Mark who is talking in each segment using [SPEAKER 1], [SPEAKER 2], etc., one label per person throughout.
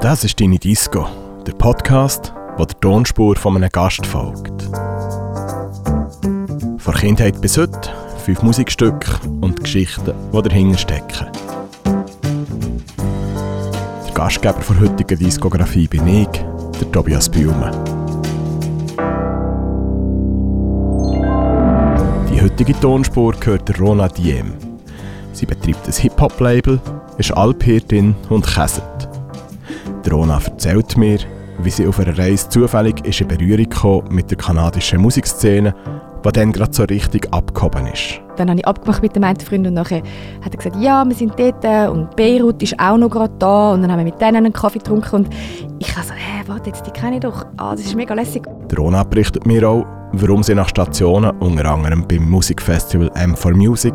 [SPEAKER 1] Das ist deine Disco, der Podcast, wo der Tonspur von einem Gast folgt. Von Kindheit bis heute fünf Musikstücke und Geschichten, die dahinter stecken. Der Gastgeber der heutigen Diskografie bin ich, der Tobias Bühlmann. Die heutige Tonspur gehört Rona Diem. Sie betreibt ein Hip-Hop-Label, ist Alphirtin und käset. Rona erzählt mir, wie sie auf einer Reise zufällig ist in Berührung kam mit der kanadischen Musikszene, die dann gerade so richtig abgehoben ist.
[SPEAKER 2] Dann habe ich abgemacht mit dem einen Freund und nachher hat er gesagt, ja, wir sind dort äh, und Beirut ist auch noch gerade da und dann haben wir mit denen einen Kaffee getrunken und ich habe so, hä, warte jetzt, die kenne ich doch, ah, das ist mega lässig.
[SPEAKER 1] Der Rona berichtet mir auch, warum sie nach Stationen, unter anderem beim Musikfestival M4 Music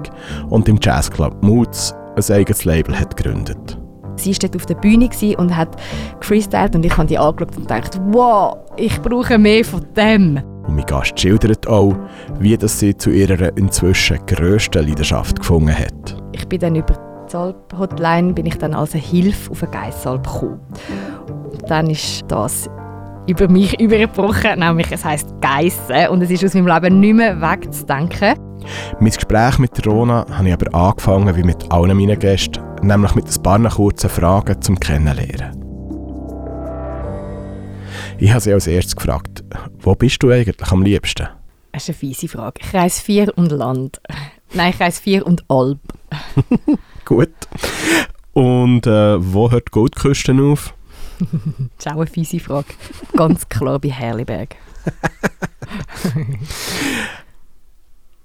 [SPEAKER 1] und im Jazzclub Moods, ein eigenes Label hat gegründet.
[SPEAKER 2] Sie war auf der Bühne und hat freestylt und ich habe die angeschaut und gedacht, wow, ich brauche mehr von dem.
[SPEAKER 1] Und mein Gast schildert auch, wie das sie zu ihrer inzwischen grössten Leidenschaft gefunden hat.
[SPEAKER 2] Ich bin dann über die Salb-Hotline bin ich dann als Hilfe auf eine Geissalb gekommen. Und dann ist das über mich übergebrochen, nämlich es heisst Geissen und es ist aus meinem Leben nicht mehr wegzudenken.
[SPEAKER 1] Mein Gespräch mit Rona habe ich aber angefangen wie mit allen meinen Gästen, nämlich mit ein paar kurzen Fragen zum Kennenlernen. Ich habe sie als erstes gefragt, wo bist du eigentlich am liebsten?
[SPEAKER 2] Das ist eine fiese Frage. Kreis 4 und Land. Nein, Kreis 4 und Alp.
[SPEAKER 1] Gut. Und äh, wo hört die Goldküste auf?
[SPEAKER 2] das ist auch eine fiese Frage. Ganz klar bei Herliberg.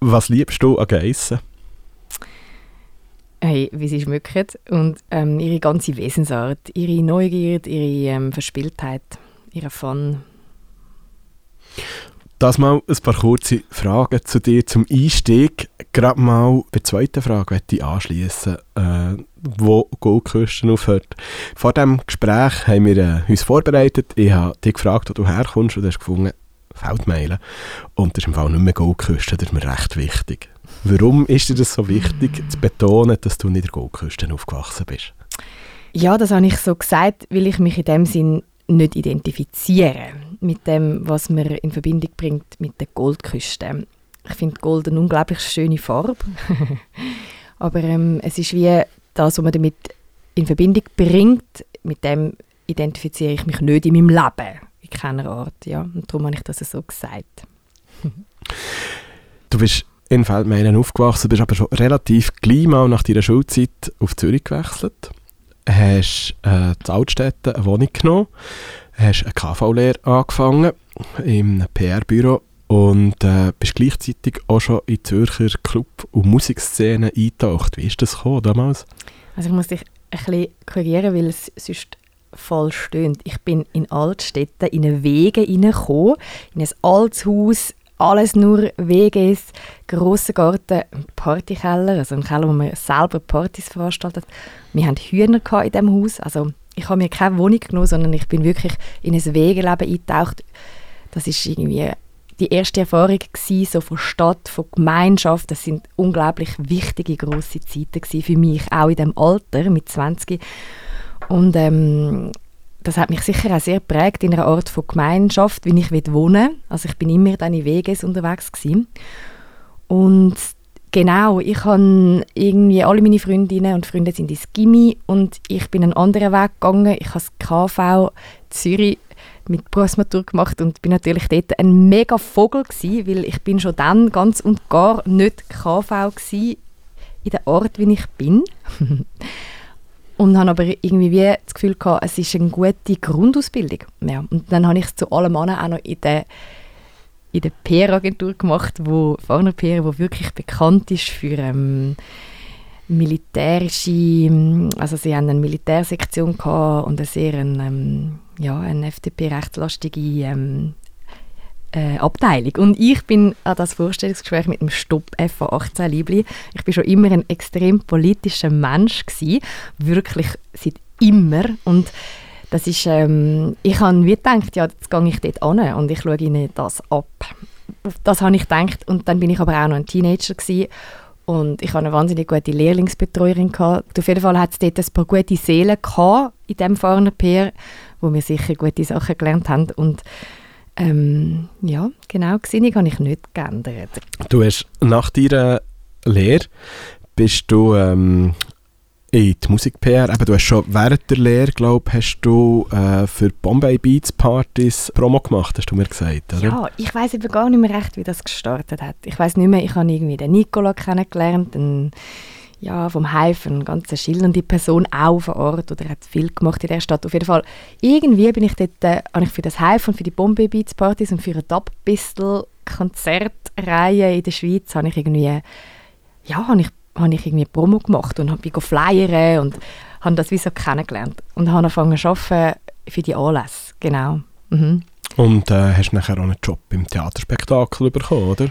[SPEAKER 1] Was liebst du an Geissen?
[SPEAKER 2] Hey, wie sie schmücken und ähm, ihre ganze Wesensart, ihre Neugierde, ihre ähm, Verspieltheit, ihre Fun.
[SPEAKER 1] Das mal ein paar kurze Fragen zu dir zum Einstieg. Gerade mal bei der zweiten Frage möchte ich anschließen, äh, wo Goldküsten aufhört. Vor diesem Gespräch haben wir äh, uns vorbereitet. Ich habe dich gefragt, wo du herkommst und du hast gefunden, Feldmeilen. Und das ist im Fall nicht mehr Goldküste, das ist mir recht wichtig. Warum ist dir das so wichtig, zu betonen, dass du nicht in der Goldküste aufgewachsen bist?
[SPEAKER 2] Ja, das habe ich so gesagt, weil ich mich in dem Sinn nicht identifiziere mit dem, was mir in Verbindung bringt mit der Goldküste. Ich finde Gold eine unglaublich schöne Farbe, aber ähm, es ist wie das, was man damit in Verbindung bringt, mit dem identifiziere ich mich nicht in meinem Leben in keiner Art. Ja. Und darum habe ich das so gesagt.
[SPEAKER 1] du bist in Feldmeilen aufgewachsen, bist aber schon relativ gleich mal nach deiner Schulzeit auf Zürich gewechselt. Hast äh, in Altstädte eine Wohnung genommen, hast eine KV-Lehre angefangen im PR-Büro und äh, bist gleichzeitig auch schon in Zürcher Club- und Musikszene eingetaucht. Wie ist das gekommen damals?
[SPEAKER 2] Also ich muss dich ein bisschen korrigieren, weil es sonst falsch stöhnt. Ich bin in Altstädten in eine Wege hineingekommen, in ein altes Haus, alles nur WGs, grosser Garten, Partykeller, also ein Keller, wo man selber Partys veranstaltet. Wir hatten Hühner in diesem Haus, also ich habe mir keine Wohnung genommen, sondern ich bin wirklich in ein Wegeleben eingetaucht. Das ist irgendwie die erste Erfahrung gewesen, so von Stadt, von Gemeinschaft. Das sind unglaublich wichtige, grosse Zeiten für mich, auch in dem Alter, mit 20. Und ähm, das hat mich sicher auch sehr geprägt in einer Art von Gemeinschaft, wie ich wohnen will. Also ich bin immer dann in Weges unterwegs gewesen. Und genau, ich habe irgendwie alle meine Freundinnen und Freunde sind ins Gimmi und ich bin einen anderen Weg gegangen. Ich habe das KV Zürich mit Berufsmatur gemacht und bin natürlich dort ein mega Vogel gewesen, weil ich bin schon dann ganz und gar nicht KV gewesen, in der Art, wie ich bin. Und habe aber irgendwie wie das Gefühl gehabt, es ist eine gute Grundausbildung. Ja. Und dann habe ich es zu allem anderen auch noch in der, in der PR-Agentur gemacht, wo Farner PR, wo wirklich bekannt ist für ähm, militärische, also sie haben eine Militärsektion und eine sehr ähm, ja, eine FDP-rechtslastige ähm, äh, Abteilung. Und ich bin an das Vorstellungsgespräch mit dem Stopp FA 18 Liebli. Ich bin schon immer ein extrem politischer Mensch gewesen, wirklich seit immer. Und das ist, ähm, ich habe wie gedacht, ja, jetzt gehe ich dort an und ich schaue ihnen das ab. Das habe ich gedacht und dann bin ich aber auch noch ein Teenager gewesen. Und ich hatte eine wahnsinnig gute Lehrlingsbetreuerin. Gehabt. Auf jeden Fall hat es dort ein paar gute Seelen gehabt in diesem Farner Peer, wo wir sicher gute Sachen gelernt haben. Und ähm, ja, genau, Gesinnung habe ich nicht geändert.
[SPEAKER 1] Du hast nach deiner Lehre bist du ähm, in die Musik-PR, du hast schon während der Lehre, glaube hast du äh, für Bombay Beats Partys Promo gemacht, hast du mir gesagt, oder?
[SPEAKER 2] Ja, ich weiß aber gar nicht mehr recht, wie das gestartet hat. Ich weiß nicht mehr, ich habe irgendwie den Nicola kennengelernt, einen, ja, vom eine ganz schillernde Person, auch vor Ort, oder er hat viel gemacht in der Stadt. Auf jeden Fall, irgendwie bin ich dort, äh, ich für das und für die Bombay Beats Partys und für eine Dub Pistol Konzertreihe in der Schweiz, habe ich irgendwie, ja, habe ich habe ich irgendwie Promo gemacht und habe flyern und habe das wie so kennengelernt und habe angefangen zu arbeiten für die Anlässe, genau. Mhm.
[SPEAKER 1] Und äh, hast nachher auch einen Job im Theaterspektakel bekommen, oder?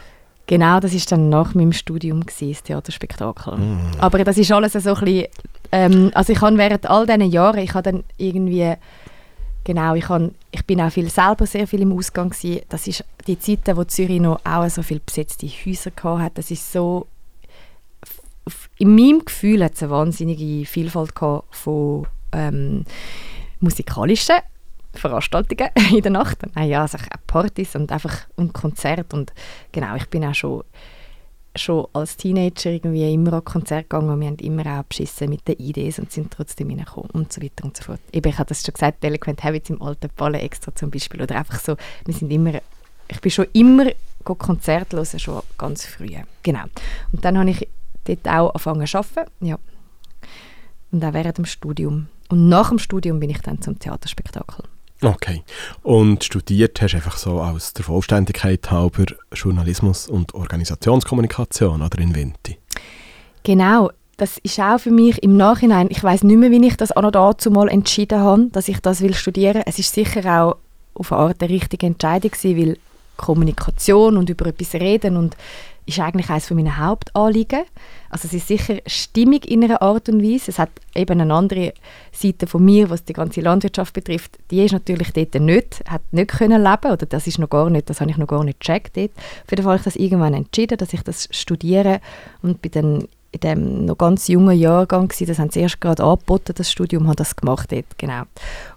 [SPEAKER 2] Genau, das war dann nach meinem Studium, gewesen, das Theaterspektakel. Mm. Aber das ist alles so ein bisschen, ähm, also ich habe während all diesen Jahren, ich habe dann irgendwie, genau, ich, habe, ich bin auch viel, selber sehr viel im Ausgang gewesen. Das ist die Zeiten, wo Zürich noch auch so viele besetzte Häuser hatte, das ist so in meinem Gefühl hat es eine wahnsinnige Vielfalt von ähm, musikalischen Veranstaltungen in der Nacht. Nein, ja, also Partys und einfach und Konzerte und genau, ich bin auch schon schon als Teenager irgendwie immer an Konzerte gegangen und wir haben immer auch beschissen mit den Ideen und sind trotzdem reingekommen und so weiter und so fort. Eben, ich habe das schon gesagt, Delinquent Habits im alten Ballen extra zum Beispiel oder einfach so, wir sind immer, ich bin schon immer Konzerte hören, schon ganz früh. Genau. Und dann habe ich dort auch angefangen zu arbeiten. Ja. Und auch während dem Studium. Und nach dem Studium bin ich dann zum Theaterspektakel.
[SPEAKER 1] Okay. Und studiert hast du einfach so aus der Vollständigkeit halber Journalismus und Organisationskommunikation oder in Vinti?
[SPEAKER 2] Genau. Das ist auch für mich im Nachhinein, ich weiß nicht mehr, wie ich das auch noch dazu mal entschieden habe, dass ich das will studieren. Es ist sicher auch auf eine Art eine richtige Entscheidung gewesen, weil Kommunikation und über etwas reden und ist eigentlich eines meiner Hauptanliegen. Also es ist sicher stimmig in einer Art und Weise. Es hat eben eine andere Seite von mir, was die ganze Landwirtschaft betrifft. Die ist natürlich dort nicht, hat nicht können leben oder das ist noch gar nicht, das habe ich noch gar nicht gecheckt dort. Auf jeden Fall habe ich das irgendwann entschieden, dass ich das studiere und bin dann in dem noch ganz jungen Jahrgang gewesen, das haben sie erst gerade angeboten, das Studium, habe das gemacht dort, genau.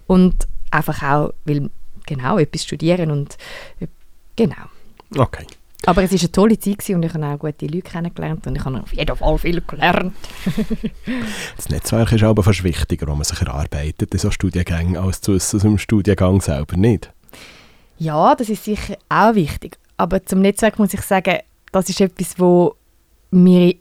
[SPEAKER 2] Und einfach auch, weil genau, etwas studieren und genau.
[SPEAKER 1] Okay.
[SPEAKER 2] Aber es war eine tolle Zeit und ich habe auch gute Leute kennengelernt und ich habe auf jeden Fall viel gelernt.
[SPEAKER 1] das Netzwerk ist aber fast wichtiger, wo man sich erarbeitet in so Studiengängen, als zu aus dem Studiengang selber nicht.
[SPEAKER 2] Ja, das ist sicher auch wichtig. Aber zum Netzwerk muss ich sagen, das ist etwas, wo mir,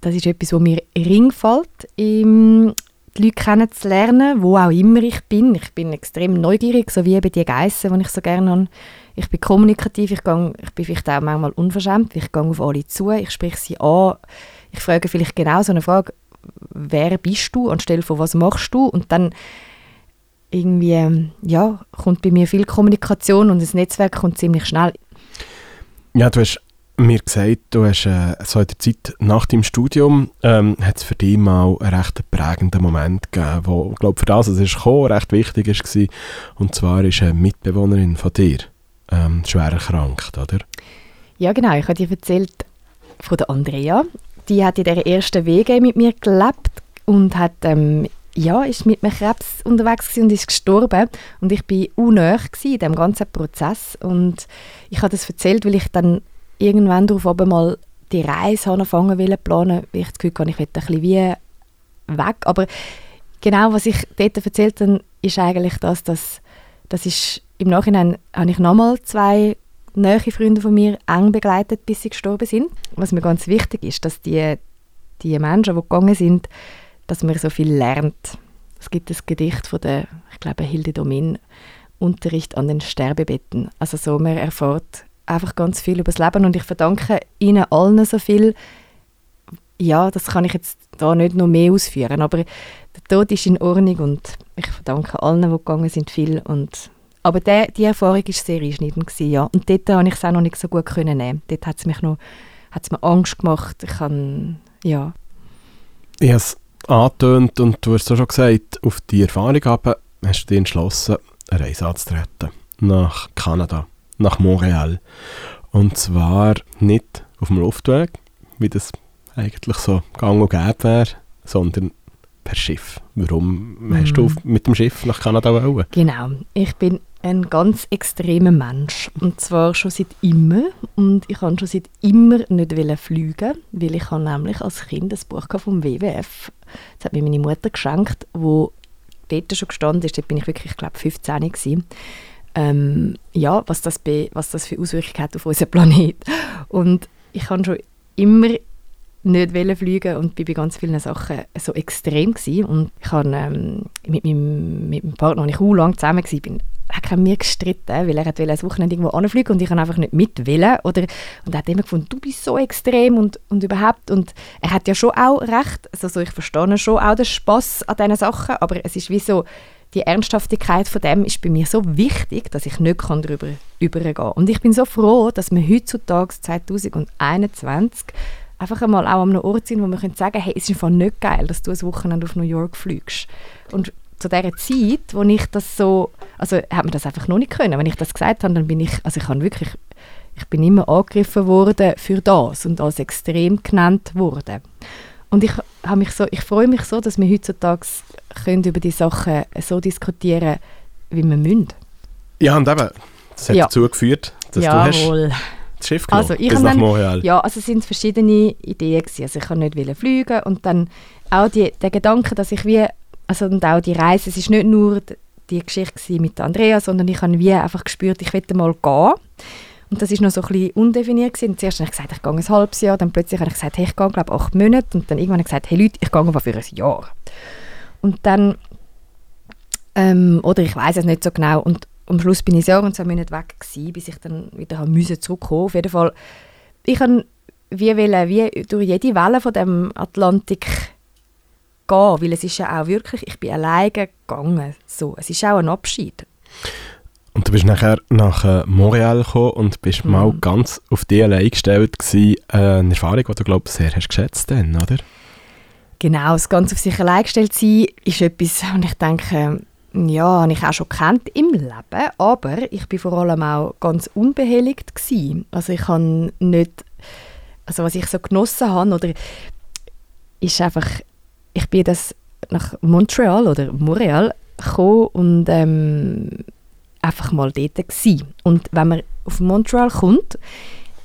[SPEAKER 2] das ist etwas, wo mir ring fällt, im, die Leute kennenzulernen, wo auch immer ich bin. Ich bin extrem neugierig, so wie eben die Geissen, die ich so gerne habe ich bin kommunikativ, ich, gehe, ich bin vielleicht auch manchmal unverschämt, ich gehe auf alle zu, ich spreche sie an, ich frage vielleicht genau so eine Frage, wer bist du, anstelle von was machst du? Und dann irgendwie, ja, kommt bei mir viel Kommunikation und das Netzwerk kommt ziemlich schnell.
[SPEAKER 1] Ja, du hast mir gesagt, du hast äh, so in der Zeit nach deinem Studium ähm, hat es für dich mal einen recht prägenden Moment gegeben, wo, glaube für das, was es gekommen, recht wichtig war. Und zwar ist eine Mitbewohnerin von dir ähm, schwer erkrankt, oder?
[SPEAKER 2] Ja, genau. Ich habe dir erzählt von der Andrea. Die hat in der ersten Wege mit mir gelebt und hat ähm, ja, ist mit einem Krebs unterwegs und ist gestorben. Und ich war unnöch in diesem ganzen Prozess. Und ich habe das erzählt, weil ich dann irgendwann darauf aber mal die Reise anfangen wollte planen, weil ich das Gefühl hatte, ich will ein bisschen wie weg. Aber genau, was ich dort erzählt habe, ist eigentlich das, dass das ist im Nachhinein habe ich nochmal zwei nahe Freunde von mir eng begleitet, bis sie gestorben sind. Was mir ganz wichtig ist, dass die, die Menschen, die gegangen sind, dass man so viel lernt. Es gibt das Gedicht von der, ich glaube, Hilde Domin, Unterricht an den Sterbebetten. Also so, man erfährt einfach ganz viel über das Leben und ich verdanke ihnen allen so viel. Ja, das kann ich jetzt da nicht noch mehr ausführen, aber der Tod ist in Ordnung und ich verdanke allen, die gegangen sind, viel und aber der, die Erfahrung war sehr einschneidend. Gewesen, ja. Und dort konnte ich es auch noch nicht so gut können nehmen. Dort hat es mich noch hat's mir Angst gemacht. Ich kann, ja.
[SPEAKER 1] Ich habe es angetönt und du hast es schon gesagt, auf die Erfahrung haben, hast du dich entschlossen, eine Reise anzutreten. Nach Kanada, nach Montreal. Und zwar nicht auf dem Luftweg, wie das eigentlich so gang und gäbe wäre, sondern per Schiff. Warum
[SPEAKER 2] Mhm.
[SPEAKER 1] hast du mit dem Schiff nach Kanada wollen?
[SPEAKER 2] Genau. Ich bin ein ganz extremer Mensch. Und zwar schon seit immer. Und ich kann schon seit immer nicht fliegen, weil ich habe nämlich als Kind ein Buch vom WWF. Das hat mir meine Mutter geschenkt, wo dort schon gestanden ist. Dort bin ich wirklich, ich glaube, 15 gewesen. Ähm, ja, was das, was das für Auswirkungen hat auf unseren Planet. Und ich habe schon immer nicht fliegen und bin bei ganz vielen Sachen so extrem gewesen. und ich habe ähm, mit, meinem, mit meinem Partner, ich auch lange zusammen war, bin, hat er mir gestritten, weil er wollte ein Wochenende irgendwo anfliegen und ich habe einfach nicht mit wollen. Oder, und er hat immer gefunden, du bist so extrem und, und überhaupt. Und er hat ja schon auch recht, also so, ich verstehe schon auch den Spass an diesen Sachen, aber es ist wie so, die Ernsthaftigkeit von dem ist bei mir so wichtig, dass ich nicht kann darüber übergehen kann. Und ich bin so froh, dass wir heutzutage 2021 einfach einmal auch an einem Ort sind, wo wir können sagen hey, es ist einfach nicht geil, dass du ein Wochenende auf New York fliegst. Und zu dieser Zeit, wo ich das so, also hat man das einfach noch nicht können. Wenn ich das gesagt habe, dann bin ich, also ich habe wirklich, ich bin immer angegriffen worden für das und als extrem genannt worden. Und ich, habe mich so, ich freue mich so, dass wir heutzutage können über die Sachen so diskutieren wie wir müssen.
[SPEAKER 1] Ja, und eben, das hat
[SPEAKER 2] Ja.
[SPEAKER 1] dazu geführt, dass du hast
[SPEAKER 2] Jawohl.
[SPEAKER 1] Das Schiff genommen
[SPEAKER 2] Also, ich
[SPEAKER 1] bis nach
[SPEAKER 2] dann-
[SPEAKER 1] Montreal.
[SPEAKER 2] Ja, also es sind verschiedene Ideen gewesen. Also ich kann nicht fliegen und dann auch die, der Gedanke, dass ich wie, also und auch die Reise, es ist nicht nur die Geschichte mit Andrea, sondern ich habe wie einfach gespürt, ich möchte mal gehen. Und das ist noch so ein bisschen undefiniert gewesen. Und zuerst habe ich gesagt, ich gehe ein halbes Jahr, dann plötzlich habe ich gesagt, hey, ich gehe glaube acht Monate und dann irgendwann habe ich gesagt, hey Leute, ich gehe aber für ein Jahr. Und dann, ähm, oder ich weiß es nicht so genau und am Schluss bin ich Jahr und zwei Monate weg gewesen, bis ich dann wieder haben müssen zurückkommen. Auf jeden Fall ich kann wie, wollen, wie durch jede Welle von dem Atlantik gehen, weil es ist ja auch wirklich, ich bin alleine gegangen. So, es ist auch ein Abschied.
[SPEAKER 1] Und du bist nachher nach äh, Montreal gekommen und bist
[SPEAKER 2] Mhm.
[SPEAKER 1] mal ganz auf dich allein gestellt gewesen. Äh, eine Erfahrung, die du, glaube ich, sehr hast geschätzt dann, oder?
[SPEAKER 2] Genau, das ganz auf sich allein gestellt sein ist etwas, und ich denke, ja, habe ich auch schon kennt im Leben, aber ich bin vor allem auch ganz unbehelligt gewesen. Also ich habe nicht, also was ich so genossen habe, oder ist einfach, ich bin das nach Montreal oder Montreal gekommen und ähm, einfach mal dort gewesen. Und wenn man auf Montreal kommt,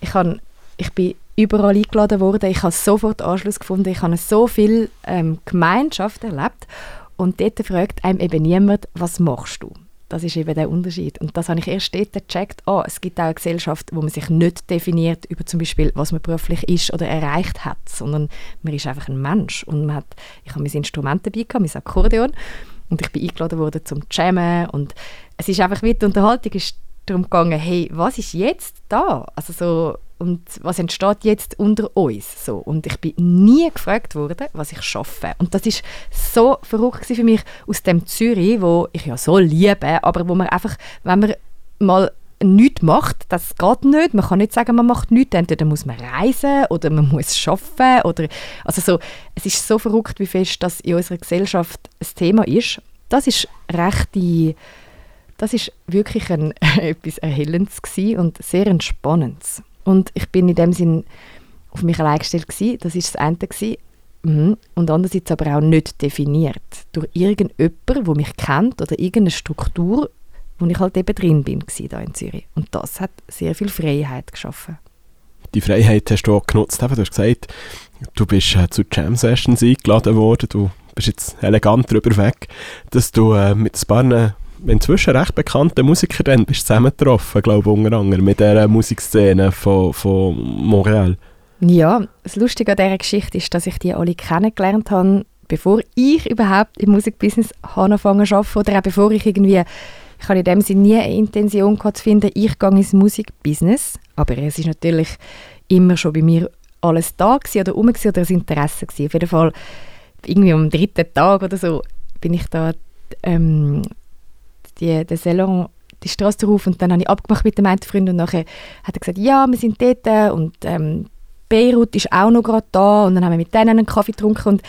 [SPEAKER 2] ich, han, ich bin überall eingeladen worden, ich habe sofort Anschluss gefunden, ich habe so viel ähm, Gemeinschaft erlebt und dort fragt einem eben niemand, was machst du? Das ist eben der Unterschied. Und das habe ich erst dort gecheckt. Ah, es gibt auch eine Gesellschaft, wo man sich nicht definiert über zum Beispiel, was man beruflich ist oder erreicht hat, sondern man ist einfach ein Mensch. Und man hat, ich habe mein Instrument dabei gehabt, mein Akkordeon, und ich bin eingeladen worden zum Jammen. Und es ist einfach wie die Unterhaltung ist darum gegangen, hey, was ist jetzt da? Also so, und was entsteht jetzt unter uns? So, und ich bin nie gefragt worden, was ich schaffe. Und das ist so verrückt für mich aus dem Zürich, wo ich ja so liebe, aber wo man einfach, wenn man mal nichts macht, das geht nicht. Man kann nicht sagen, man macht nichts. Entweder muss man reisen oder man muss arbeiten. Oder, also so, es ist so verrückt, wie fest das in unserer Gesellschaft ein Thema ist. Das ist recht die, das ist wirklich ein, etwas Erhellendes und sehr entspannendes. Und ich bin in dem Sinn auf mich allein gestellt gewesen. Das ist das gewesen. Mhm. Und andererseits aber auch nicht definiert durch irgendjemanden, der mich kennt oder irgendeine Struktur, wo ich halt eben drin bin da in Zürich. Und das hat sehr viel Freiheit geschaffen.
[SPEAKER 1] Die Freiheit hast du auch genutzt. Du hast gesagt, du bist äh, zu Jam Sessions eingeladen worden. Du bist jetzt elegant drüber weg, dass du äh, mit ein paar inzwischen recht bekannten Musikern dann bist zusammengetroffen, glaube ich, unter anderem mit dieser Musikszene von, von Montreal.
[SPEAKER 2] Ja, das Lustige an dieser Geschichte ist, dass ich die alle kennengelernt habe, bevor ich überhaupt im Musikbusiness angefangen zu arbeiten oder auch bevor ich irgendwie, ich habe in dem Sinne nie eine Intention gehabt zu finden, ich gehe ins Musikbusiness, aber es ist natürlich immer schon bei mir alles da gewesen oder rum oder ein Interesse gewesen. Auf jeden Fall irgendwie am dritten Tag oder so bin ich da ähm, die, den Salon die Straße rauf und dann habe ich abgemacht mit dem einen Freund und nachher hat er gesagt, ja, wir sind dort und ähm, Beirut ist auch noch gerade da und dann haben wir mit denen einen Kaffee getrunken und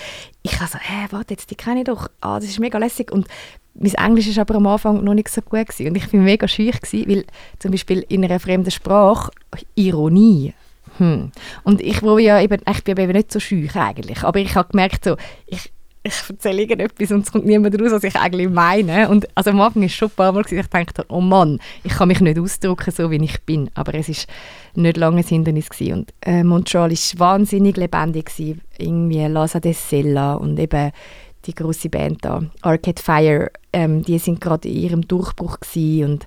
[SPEAKER 2] ich habe so, hä, warte, jetzt, die kenne ich doch, ah, das ist mega lässig und mein Englisch ist aber am Anfang noch nicht so gut gewesen. und ich bin mega schüch weil zum Beispiel in einer fremden Sprache Ironie Hm. Und ich, wo ja eben, ich bin eben nicht so schüch eigentlich, aber ich habe gemerkt, so, ich, ich erzähle irgendetwas und es kommt niemand raus, was ich eigentlich meine. Und also am Anfang ist es schon ein paar Mal, gewesen, ich dachte, oh Mann, ich kann mich nicht ausdrücken, so wie ich bin. Aber es ist nicht lange ein Hindernis gewesen. Und äh, Montreal war wahnsinnig lebendig gewesen. Irgendwie Laza de Sella und eben die große Band da, Arcade Fire, ähm, die sind gerade in ihrem Durchbruch gewesen und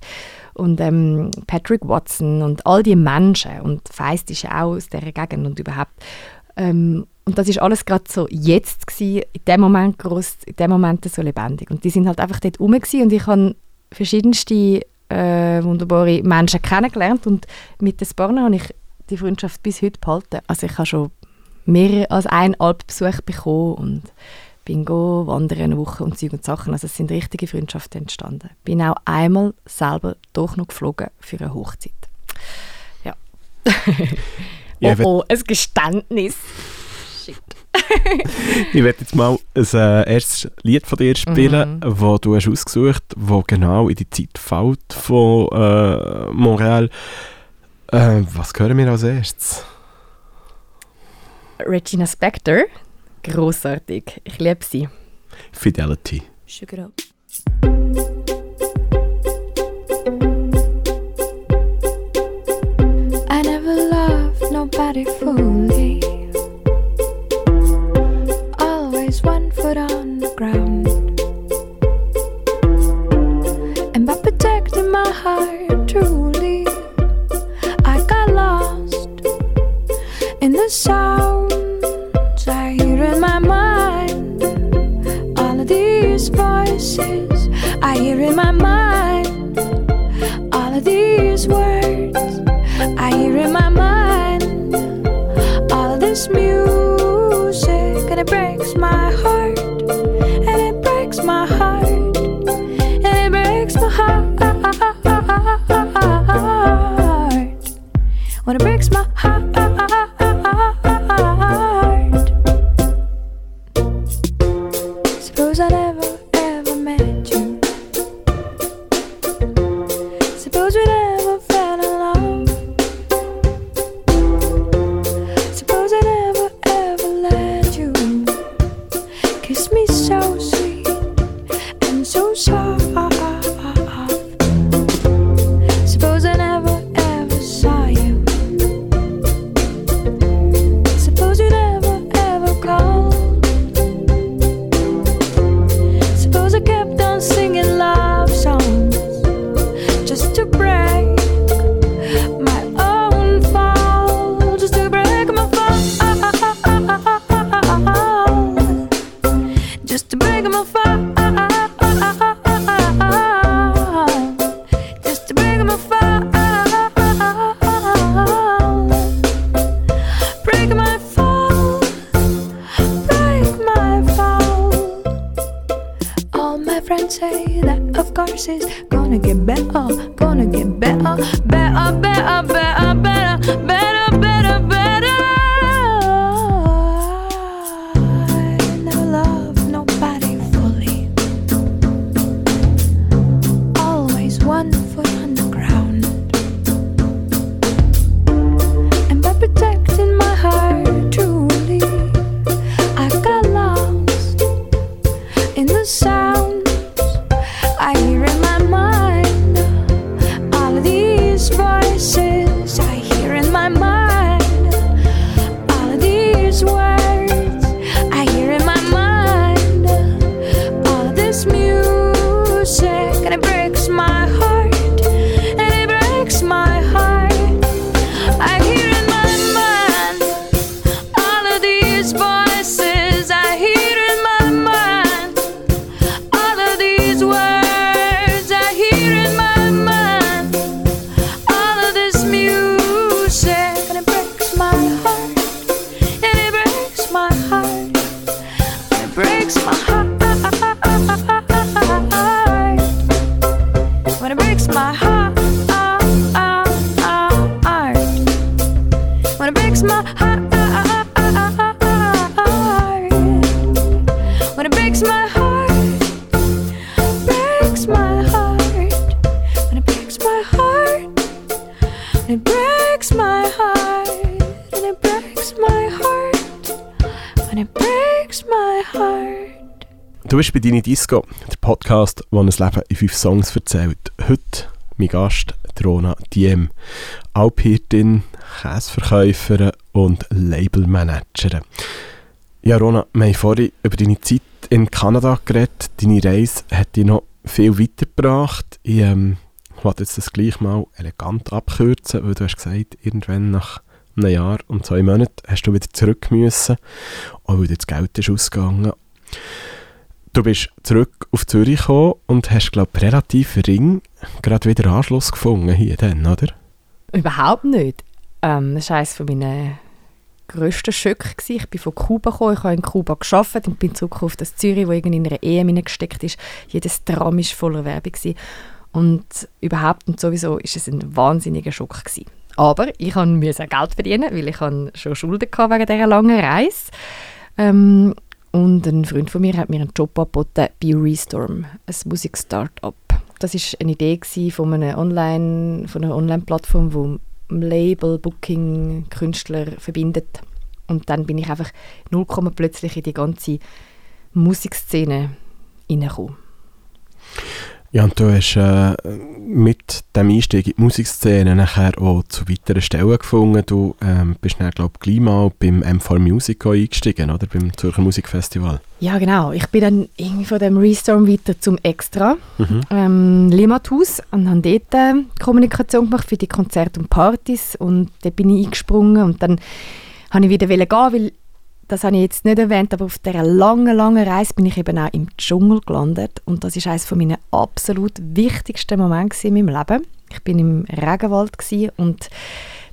[SPEAKER 2] und ähm, Patrick Watson und all die Menschen und Feist ist auch aus dieser Gegend und überhaupt ähm, und das ist alles gerade so jetzt gewesen, in dem Moment groß, in dem Moment so lebendig und die sind halt einfach dort rum und ich habe verschiedenste äh, wunderbare Menschen kennengelernt und mit den Sparnen habe ich die Freundschaft bis heute behalten. Also ich habe schon mehr als einen Alpbesuch bekommen und bin go wandern eine Woche und Zeug und Sachen. Also es sind richtige Freundschaften entstanden. Bin auch einmal selber doch noch geflogen für eine Hochzeit. Ja.
[SPEAKER 1] Ja,
[SPEAKER 2] oh, oh, ein Geständnis. Shit.
[SPEAKER 1] ich werde jetzt mal ein äh, erstes Lied von dir spielen,
[SPEAKER 2] Mhm.
[SPEAKER 1] wo du hast ausgesucht, wo genau in die Zeit fällt von äh, Montreal. Äh, was hören wir als erstes?
[SPEAKER 2] Regina Spektor, großartig. Ich liebe sie.
[SPEAKER 1] Fidelity.
[SPEAKER 2] Sugar up.
[SPEAKER 3] I never loved nobody fully. Always one foot on the ground. And by protecting my heart truly, I got lost in the sounds I hear in my mind. All of these voices I hear in my mind. All of these words I hear in my mind. All of this music and it
[SPEAKER 1] Du bist bei Deine Disco, der Podcast, der ein Leben in fünf Songs erzählt. Heute mein Gast, Rona Diem, Alphirtin, Käseverkäuferin und Labelmanagerin. Ja, Rona, wir haben vorhin über deine Zeit in Kanada geredet. Deine Reise hat dich noch viel weitergebracht. Ich ähm, wollte jetzt das gleich mal elegant abkürzen, weil du hast gesagt, irgendwann nach einem Jahr und zwei Monaten hast du wieder zurück müssen, auch weil dir das Geld ist ausgegangen. Du bist zurück auf Zürich gekommen und hast, glaube ich, relativ ring gerade wieder Anschluss gefunden hier dann, oder?
[SPEAKER 2] Überhaupt nicht. Ähm, das war eines meiner grössten Schöcke. Ich bin von Kuba gekommen, ich habe in Kuba gearbeitet und bin zurück auf das Zürich, wo irgendwie in einer Ehe gesteckt ist. Jedes Tram war voller Werbung. Gewesen. Und überhaupt und sowieso ist es ein wahnsinniger Schock gewesen. Aber ich musste Geld verdienen, weil ich schon Schulden hatte wegen dieser langen Reise. Ähm, und ein Freund von mir hat mir einen Job angeboten bei Restorm, ein Musik-Startup. Das war eine Idee von einer Online, von einer Online-Plattform, die Label, Booking, Künstler verbindet. Und dann bin ich einfach 0, plötzlich in die ganze Musikszene hineingekommen.
[SPEAKER 1] Ja, und du hast äh, mit dem Einstieg in die Musikszene nachher auch zu weiteren Stellen gefunden. Du ähm, bist dann, glaube ich, gleich mal beim M4 Music eingestiegen, oder? Beim Zürcher Musikfestival.
[SPEAKER 2] Ja, genau. Ich bin dann irgendwie von dem Restorm weiter zum Extra,
[SPEAKER 1] Mhm.
[SPEAKER 2] ähm, Limathaus, und habe dort äh, Kommunikation gemacht für die Konzerte und Partys. Und dort bin ich eingesprungen und dann wollte ich wieder gehen, weil das habe ich jetzt nicht erwähnt, aber auf dieser langen, langen Reise bin ich eben auch im Dschungel gelandet und das ist eines meiner absolut wichtigsten Momente in meinem Leben. Ich bin im Regenwald und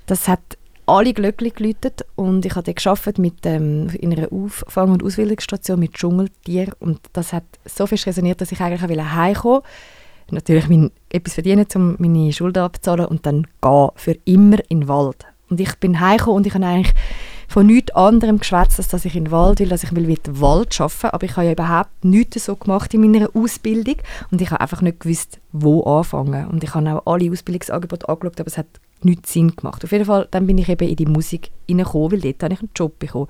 [SPEAKER 2] das hat alle Glöckchen geläutet und ich habe gearbeitet mit ähm, in einer Auffang- und Ausbildungsstation mit Dschungeltieren und das hat so fest resoniert, dass ich eigentlich auch heimkommen natürlich mein, etwas verdienen, um meine Schulden abzuzahlen und dann gehen für immer in den Wald. Und ich bin heimgekommen und ich habe eigentlich von nichts anderem geschwätzt, als dass ich in den Wald will, dass ich will mit Wald arbeiten aber ich habe ja überhaupt nichts so gemacht in meiner Ausbildung und ich habe einfach nicht gewusst, wo anfangen. Und ich habe auch alle Ausbildungsangebote angeschaut, aber es hat nichts Sinn gemacht. Auf jeden Fall, dann bin ich eben in die Musik hineingekommen, weil dort habe ich einen Job bekommen.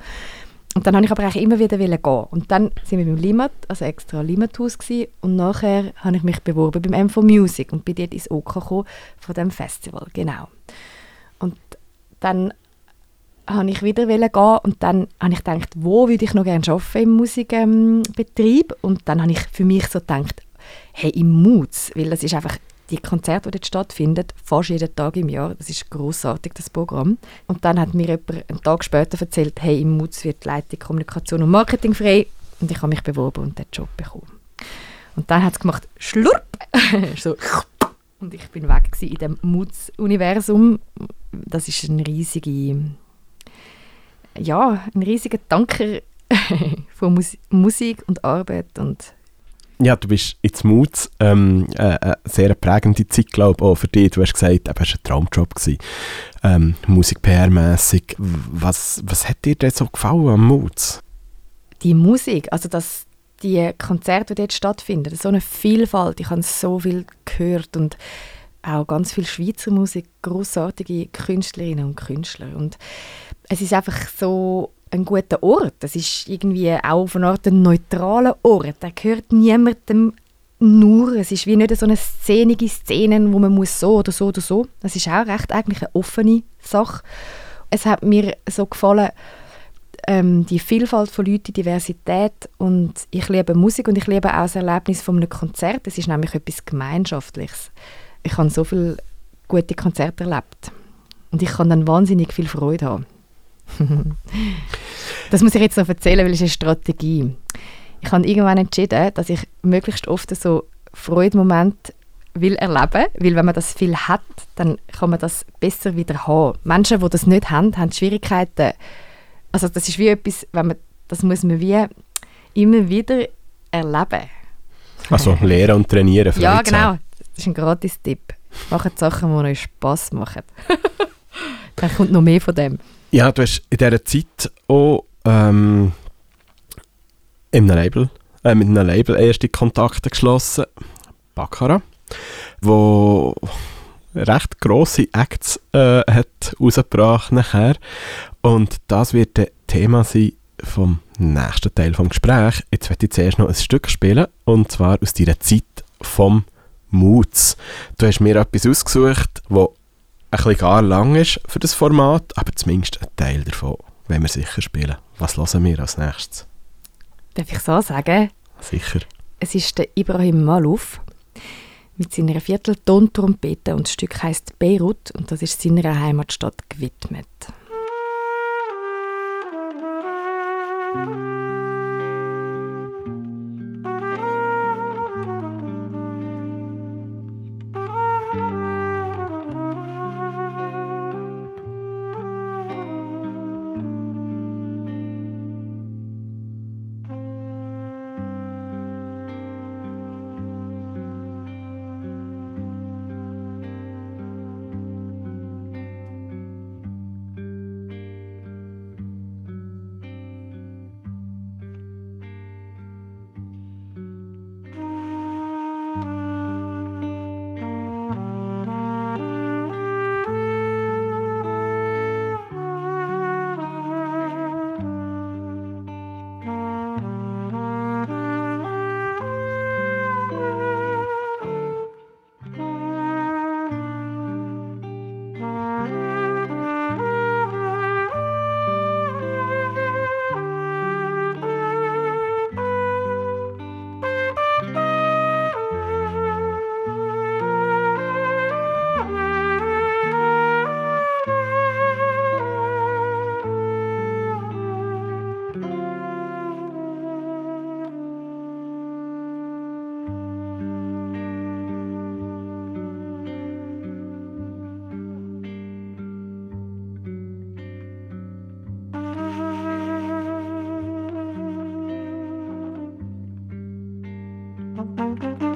[SPEAKER 2] Und dann habe ich aber eigentlich immer wieder gehen. Und dann sind wir beim Limat, also extra Limathaus gewesen, und nachher habe ich mich beworben beim M4 Music und bin dort ins OK gekommen von dem Festival, genau. Und dann habe ich wieder gehen und dann habe ich gedacht, wo würde ich noch gerne arbeiten im Musikbetrieb und dann habe ich für mich so gedacht, hey, im Moods, weil das ist einfach die Konzerte, die dort stattfinden, fast jeden Tag im Jahr, das ist großartig das Programm. Und dann hat mir jemand einen Tag später erzählt, hey, im Moods wird die Leitung Kommunikation und Marketing frei und ich habe mich beworben und den Job bekommen. Und dann hat es gemacht, schlurp, so und ich bin weg in dem Moods-Universum. Das ist ein riesige ja, ein riesiger Tanker von Mus Musik und Arbeit und
[SPEAKER 1] Ja, du bist jetzt Moods, ähm, äh, eine sehr prägende Zeit, glaube ich, auch für dich. Du hast gesagt, es war ein Traumjob. Gewesen. Ähm, Musik-PR-mässig. Was, was hat dir denn so gefallen am Moods?
[SPEAKER 2] die Musik, also dass die Konzerte, die dort stattfinden, so eine Vielfalt, ich habe so viel gehört und auch ganz viel Schweizer Musik, großartige Künstlerinnen und Künstler und es ist einfach so ein guter Ort. Es ist irgendwie auch auf eine Art ein neutraler Ort. Da gehört niemandem nur. Es ist wie nicht so eine szenige Szene, wo man muss so oder so oder so. Es ist auch recht eigentlich eine offene Sache. Es hat mir so gefallen, ähm, die Vielfalt von Leuten, die Diversität und ich liebe Musik und ich liebe auch das Erlebnis von einem Konzert. Es ist nämlich etwas Gemeinschaftliches. Ich habe so viele gute Konzerte erlebt und ich kann dann wahnsinnig viel Freude haben. das muss ich jetzt noch erzählen, weil es eine Strategie. Ich habe irgendwann entschieden, dass ich möglichst oft so Freudemomente will erleben, weil wenn man das viel hat, dann kann man das besser wieder haben. Menschen, die das nicht haben, haben Schwierigkeiten. Also das ist wie etwas, wenn man, das muss man wie immer wieder erleben.
[SPEAKER 1] Also lernen und trainieren. Freude
[SPEAKER 2] Ja, genau. Das ist ein Gratis-Tipp. Macht Sachen, die euch Spass machen. dann kommt noch mehr von dem.
[SPEAKER 1] Ja, du hast in dieser Zeit auch ähm, in einem Label, äh, mit einem Label erste Kontakte geschlossen. Baccarat, wo recht grosse Acts äh, hat rausgebracht nachher. Und das wird ein Thema sein vom nächsten Teil des Gesprächs. Jetzt werde ich zuerst noch ein Stück spielen, und zwar aus deiner Zeit vom Moods. Du hast mir etwas ausgesucht, das ein bisschen gar lang ist für das Format, aber zumindest ein Teil davon, wenn wir sicher spielen. Was hören wir als nächstes?
[SPEAKER 2] Darf ich so sagen?
[SPEAKER 1] Sicher.
[SPEAKER 2] Es ist der Ibrahim Malouf mit seiner Vierteltontrompete und das Stück heißt Beirut und das ist seiner Heimatstadt gewidmet.
[SPEAKER 1] Der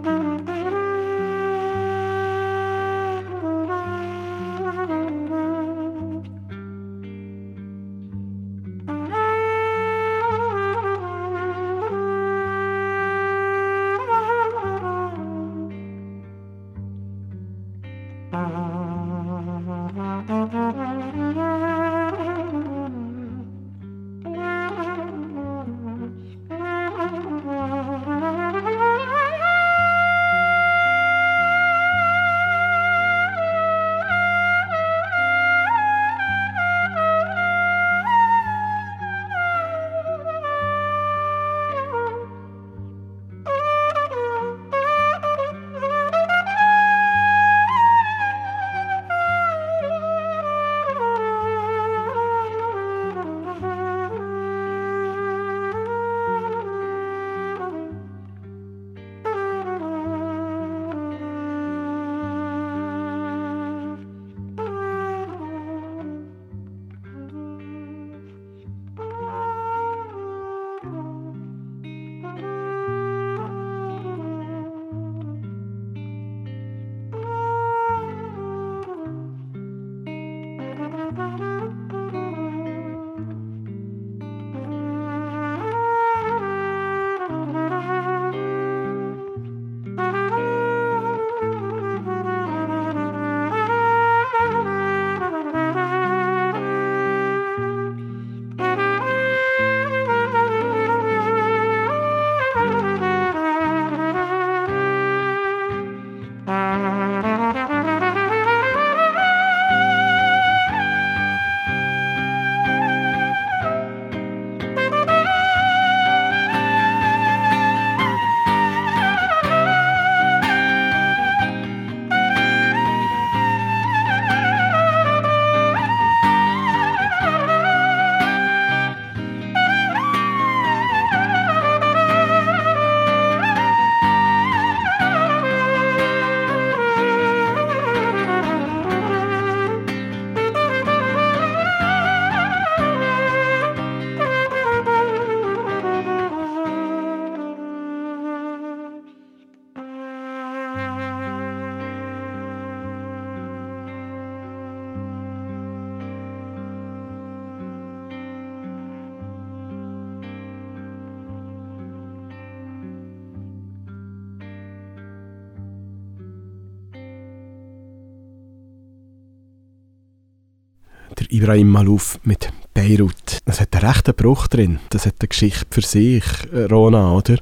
[SPEAKER 1] Ibrahim Malouf mit Beirut. Das hat einen rechten Bruch drin. Das hat eine Geschichte für sich, äh, Rona, oder?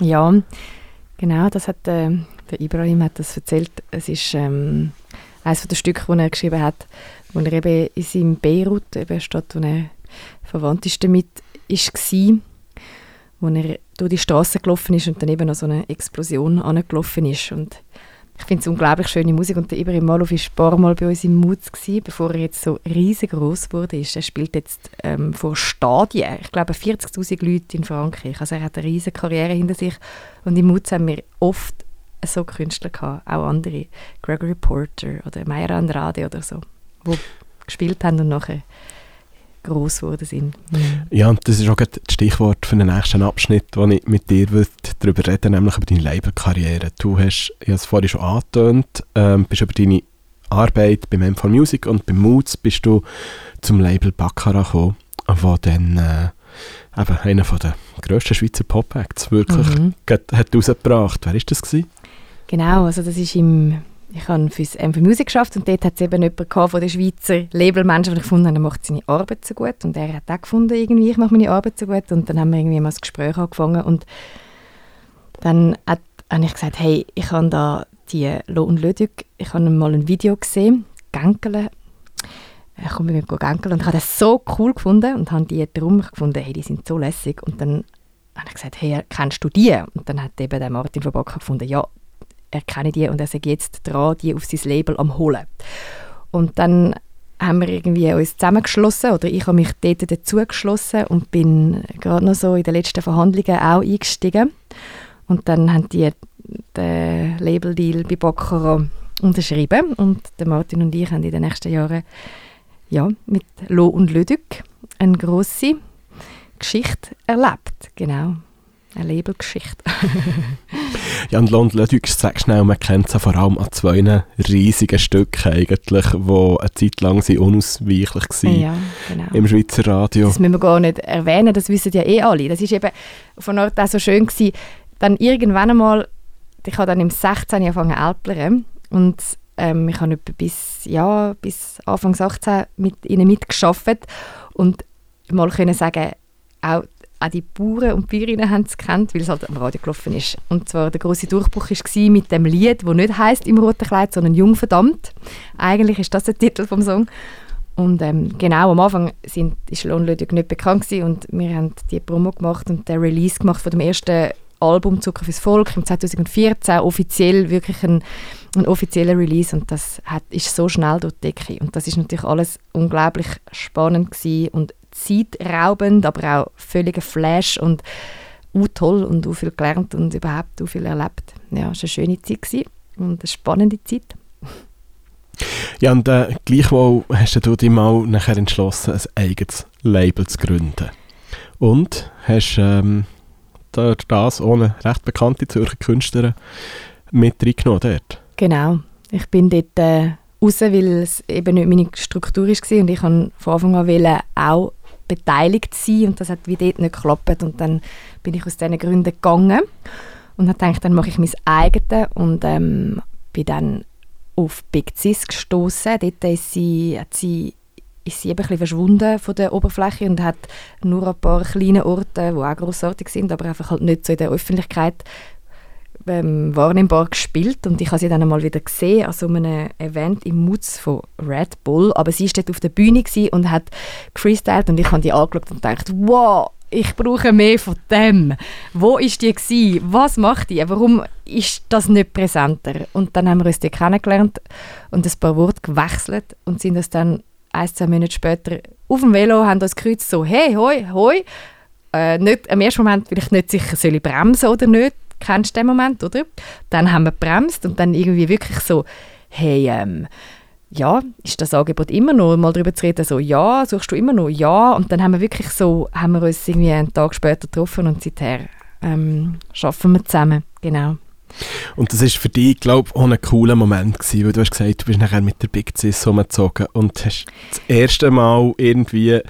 [SPEAKER 2] Ja, genau, das hat äh, der Ibrahim hat das erzählt. Es ist ähm, eines der Stücke, die er geschrieben hat, wo er eben in seinem Beirut, eben Stadt, wo er verwandt damit ist, war, wo er durch die Straße gelaufen ist und dann eben noch so eine Explosion angelaufen ist. Und ich finde es unglaublich schöne Musik und der Ibrahim Malov war ein paar Mal bei uns im Mutz, gewesen, bevor er jetzt so riesengroß wurde. Ist. Er spielt jetzt ähm, vor Stadien, ich glaube 40'000 Leute in Frankreich. Also er hat eine riesige Karriere hinter sich und im Mutz haben wir oft so Künstler gehabt, auch andere, Gregory Porter oder Mayra Andrade oder so, die gespielt haben und nachher groß geworden sind. Mhm.
[SPEAKER 1] Ja, und das ist auch das Stichwort für den nächsten Abschnitt, wo ich mit dir darüber reden nämlich über deine Labelkarriere. Du hast, ich habe es vorhin schon angetönt, ähm, bist über deine Arbeit beim M4 Music und beim Moods bist du zum Label Baccarat gekommen, wo dann äh, eben einer der grössten Schweizer Pop-Acts wirklich
[SPEAKER 2] Mhm.
[SPEAKER 1] hat rausgebracht. Wer war das? Gewesen?
[SPEAKER 2] Genau, also das ist im, ich habe fürs M für Musik geschafft und dort hat es eben jemanden von den Schweizer Labelmenschen, ich gefunden habe, er macht seine Arbeit so gut. Und er hat auch gefunden, irgendwie, ich mache meine Arbeit so gut. Und dann haben wir irgendwie mal das Gespräch angefangen und dann hat, habe ich gesagt, hey, ich habe da die Lo und Lödig, ich habe mal ein Video gesehen, Gänkele, ich komme mit Gänkeln und ich habe das so cool gefunden und habe die drum gefunden, hey, die sind so lässig. Und dann habe ich gesagt, hey, kennst du die? Und dann hat eben der Martin von Backer gefunden, ja, er kenne die und er sagt jetzt dran, die auf sein Label am holen. Und dann haben wir irgendwie uns zusammengeschlossen oder ich habe mich dort dazu geschlossen und bin gerade noch so in den letzten Verhandlungen auch eingestiegen. Und dann haben die den Label-Deal bei Baccarat unterschrieben und der Martin und ich haben in den nächsten Jahren ja, mit Lo und Lödük eine grosse Geschichte erlebt. Genau, eine Labelgeschichte.
[SPEAKER 1] Ja, und Lond Ludwig, sag schnell, man kennt sie vor allem an zwei riesigen Stücken eigentlich, die eine Zeit lang sie unausweichlich waren
[SPEAKER 2] ja, genau.
[SPEAKER 1] im Schweizer Radio.
[SPEAKER 2] Das müssen wir gar nicht erwähnen, das wissen ja eh alle. Das ist eben von Ort auch so schön gewesen. Dann irgendwann einmal, ich habe dann im 16 angefangen älplern und ähm, ich habe bis, ja, bis Anfang 18 mit ihnen mitgearbeitet und mal können sagen, auch, auch die Bauern und Bäuerinnen haben es gekannt, weil es halt am Radio gelaufen ist. Und zwar der große Durchbruch war mit dem Lied, das nicht heißt im roten Kleid, sondern Jung verdammt. Eigentlich ist das der Titel vom Song. Und ähm, genau, am Anfang sind, ist Lohnlödig nicht bekannt gewesen und wir haben die Promo gemacht und den Release gemacht von dem ersten Album Zucker fürs Volk im 2014, offiziell wirklich ein, ein offizieller Release und das hat, ist so schnell durch die Decke und das ist natürlich alles unglaublich spannend gewesen und zeitraubend, aber auch völliger Flash und uh, toll und uh, viel gelernt und überhaupt uh, viel erlebt. Ja, es war eine schöne Zeit gewesen und eine spannende Zeit.
[SPEAKER 1] Ja, und äh, gleichwohl hast du dich mal nachher entschlossen, ein eigenes Label zu gründen. Und hast ähm, da- das ohne recht bekannte Zürcher Künstler mit reingenommen dort.
[SPEAKER 2] Genau. Ich bin dort äh, raus, weil es eben nicht meine Struktur war und ich wollte von Anfang an auch beteiligt sein und das hat wie dort nicht geklappt und dann bin ich aus diesen Gründen gegangen und habe gedacht, dann mache ich mein eigenes und ähm, bin dann auf Big Cis gestoßen. Dort ist sie, hat sie, ist sie ein bisschen verschwunden von der Oberfläche und hat nur ein paar kleine Orte, die auch grossartig sind, aber einfach halt nicht so in der Öffentlichkeit ähm, wahrnehmbar gespielt und ich habe sie dann einmal wieder gesehen an so einem Event im Mutz von Red Bull, aber sie dort auf der Bühne und hat gefreestylt und ich habe die angeschaut und gedacht, wow, ich brauche mehr von dem. Wo ist die gewesen? Was macht die? Warum ist das nicht präsenter? Und dann haben wir uns die kennengelernt und ein paar Worte gewechselt und sind uns dann ein, zwei Monate später auf dem Velo, haben uns gekreuzt so, hey, hoi, hoi. Äh, nicht, im ersten Moment will ich nicht sicher, soll ich bremsen oder nicht. Kennst den Moment, oder? Dann haben wir gebremst und dann irgendwie wirklich so, hey, ähm, ja, ist das Angebot immer noch, mal darüber zu reden, so, ja, suchst du immer noch, ja, und dann haben wir wirklich so, haben wir uns irgendwie einen Tag später getroffen und seither ähm, arbeiten wir zusammen, genau.
[SPEAKER 1] Und das ist für dich, glaube ich, auch ein cooler Moment gewesen, weil du hast gesagt, du bist nachher mit der Big Cis umgezogen und hast das erste Mal irgendwie,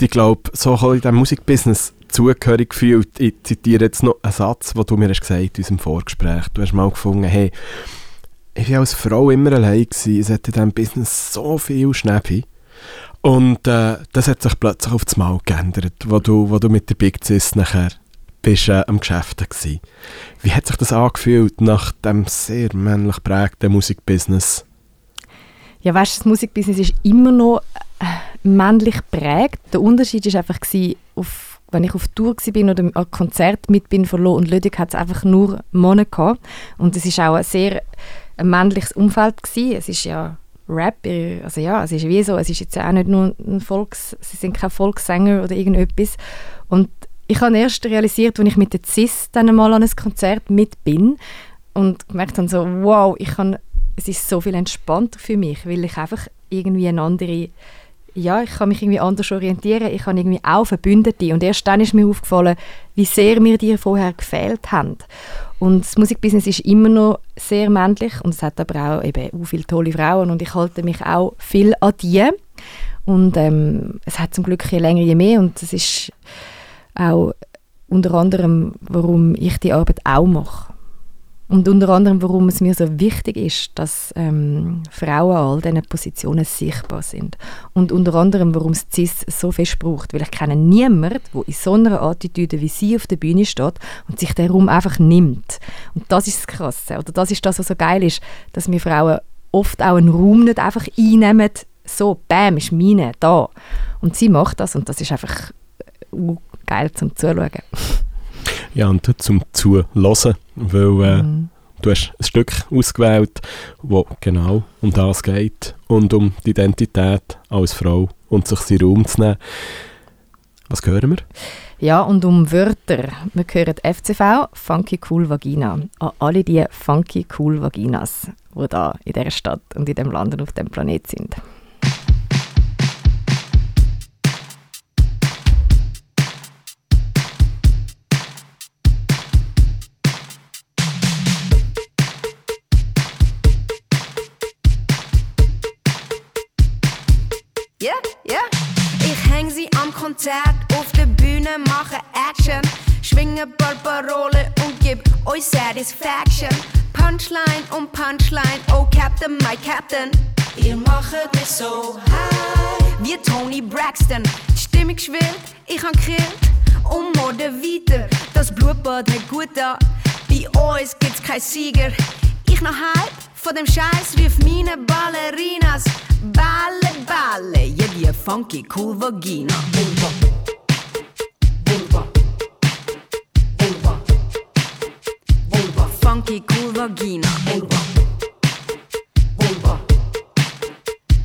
[SPEAKER 1] ich glaube, so in diesem Musikbusiness zugehörig gefühlt. Ich zitiere jetzt noch einen Satz, den du mir hast gesagt in unserem Vorgespräch. Du hast mal gefunden, hey, ich war als Frau immer allein, gewesen. es hat in diesem Business so viel Schnäppi. Und äh, das hat sich plötzlich auf das Mal geändert, wo du, wo du mit der Big Sis nachher bist äh, am Geschäft gsi. Wie hat sich das angefühlt nach dem sehr männlich prägten Musikbusiness?
[SPEAKER 2] Ja, weißt du, das Musikbusiness ist immer noch äh, männlich geprägt. Der Unterschied ist einfach gewesen, auf, wenn ich auf Tour bin oder an Konzert mit bin von Lo und Ludwig, hat es einfach nur Männer gehabt. Und es ist auch ein sehr ein männliches Umfeld gewesen. Es ist ja Rap, also ja, es ist wie so, es ist jetzt auch nicht nur ein Volks, sie sind kein Volkssänger oder irgendetwas. Und ich habe erst realisiert, als ich mit der CIS dann mal an ein Konzert mit bin und gemerkt habe so, wow, ich kann, es ist so viel entspannter für mich, weil ich einfach irgendwie eine andere ja, ich kann mich irgendwie anders orientieren, ich habe irgendwie auch Verbündete und erst dann ist mir aufgefallen, wie sehr mir die vorher gefehlt haben. Und das Musikbusiness ist immer noch sehr männlich und es hat aber auch eben auch viele tolle Frauen und ich halte mich auch viel an die. Und ähm, es hat zum Glück je länger, je mehr und das ist auch unter anderem, warum ich die Arbeit auch mache. Und unter anderem, warum es mir so wichtig ist, dass ähm, Frauen all diesen Positionen sichtbar sind. Und unter anderem, warum es CIS so fest braucht. Weil ich kenne niemanden, der in so einer Attitüde wie sie auf der Bühne steht und sich den Raum einfach nimmt. Und das ist das Krasse. Oder das ist das, was so geil ist, dass wir Frauen oft auch einen Raum nicht einfach einnehmen, so, bam, ist meine, da. Und sie macht das und das ist einfach uh, geil zum Zuschauen.
[SPEAKER 1] Ja, und zum Zuhören, weil äh, mhm. du hast ein Stück ausgewählt, wo genau um das geht und um die Identität als Frau und sich seinen Raum zu nehmen. Was hören wir?
[SPEAKER 2] Ja, und um Wörter. Wir hören FCV, Funky Cool Vagina. An alle die Funky Cool Vaginas, die da in dieser Stadt und in dem Land und auf dem Planet sind.
[SPEAKER 4] Konzert auf der Bühne, mache Action. Schwinge paar Parole und gib euch Satisfaction. Punchline um Punchline, oh Captain, my Captain. Ihr macht mich so high. Wie Tony Braxton. Die Stimmung schwillt, ich han gekillt. Und Morde weiter, das Blutbad hat gut da. Bei uns gibt's kein Sieger. Ich noch halb von dem Scheiß rief meine Ballerinas. Balle, balle, ja die funky cool Vagina. Vulva, vulva, vulva, vulva. Funky cool Vagina. Vulva, vulva,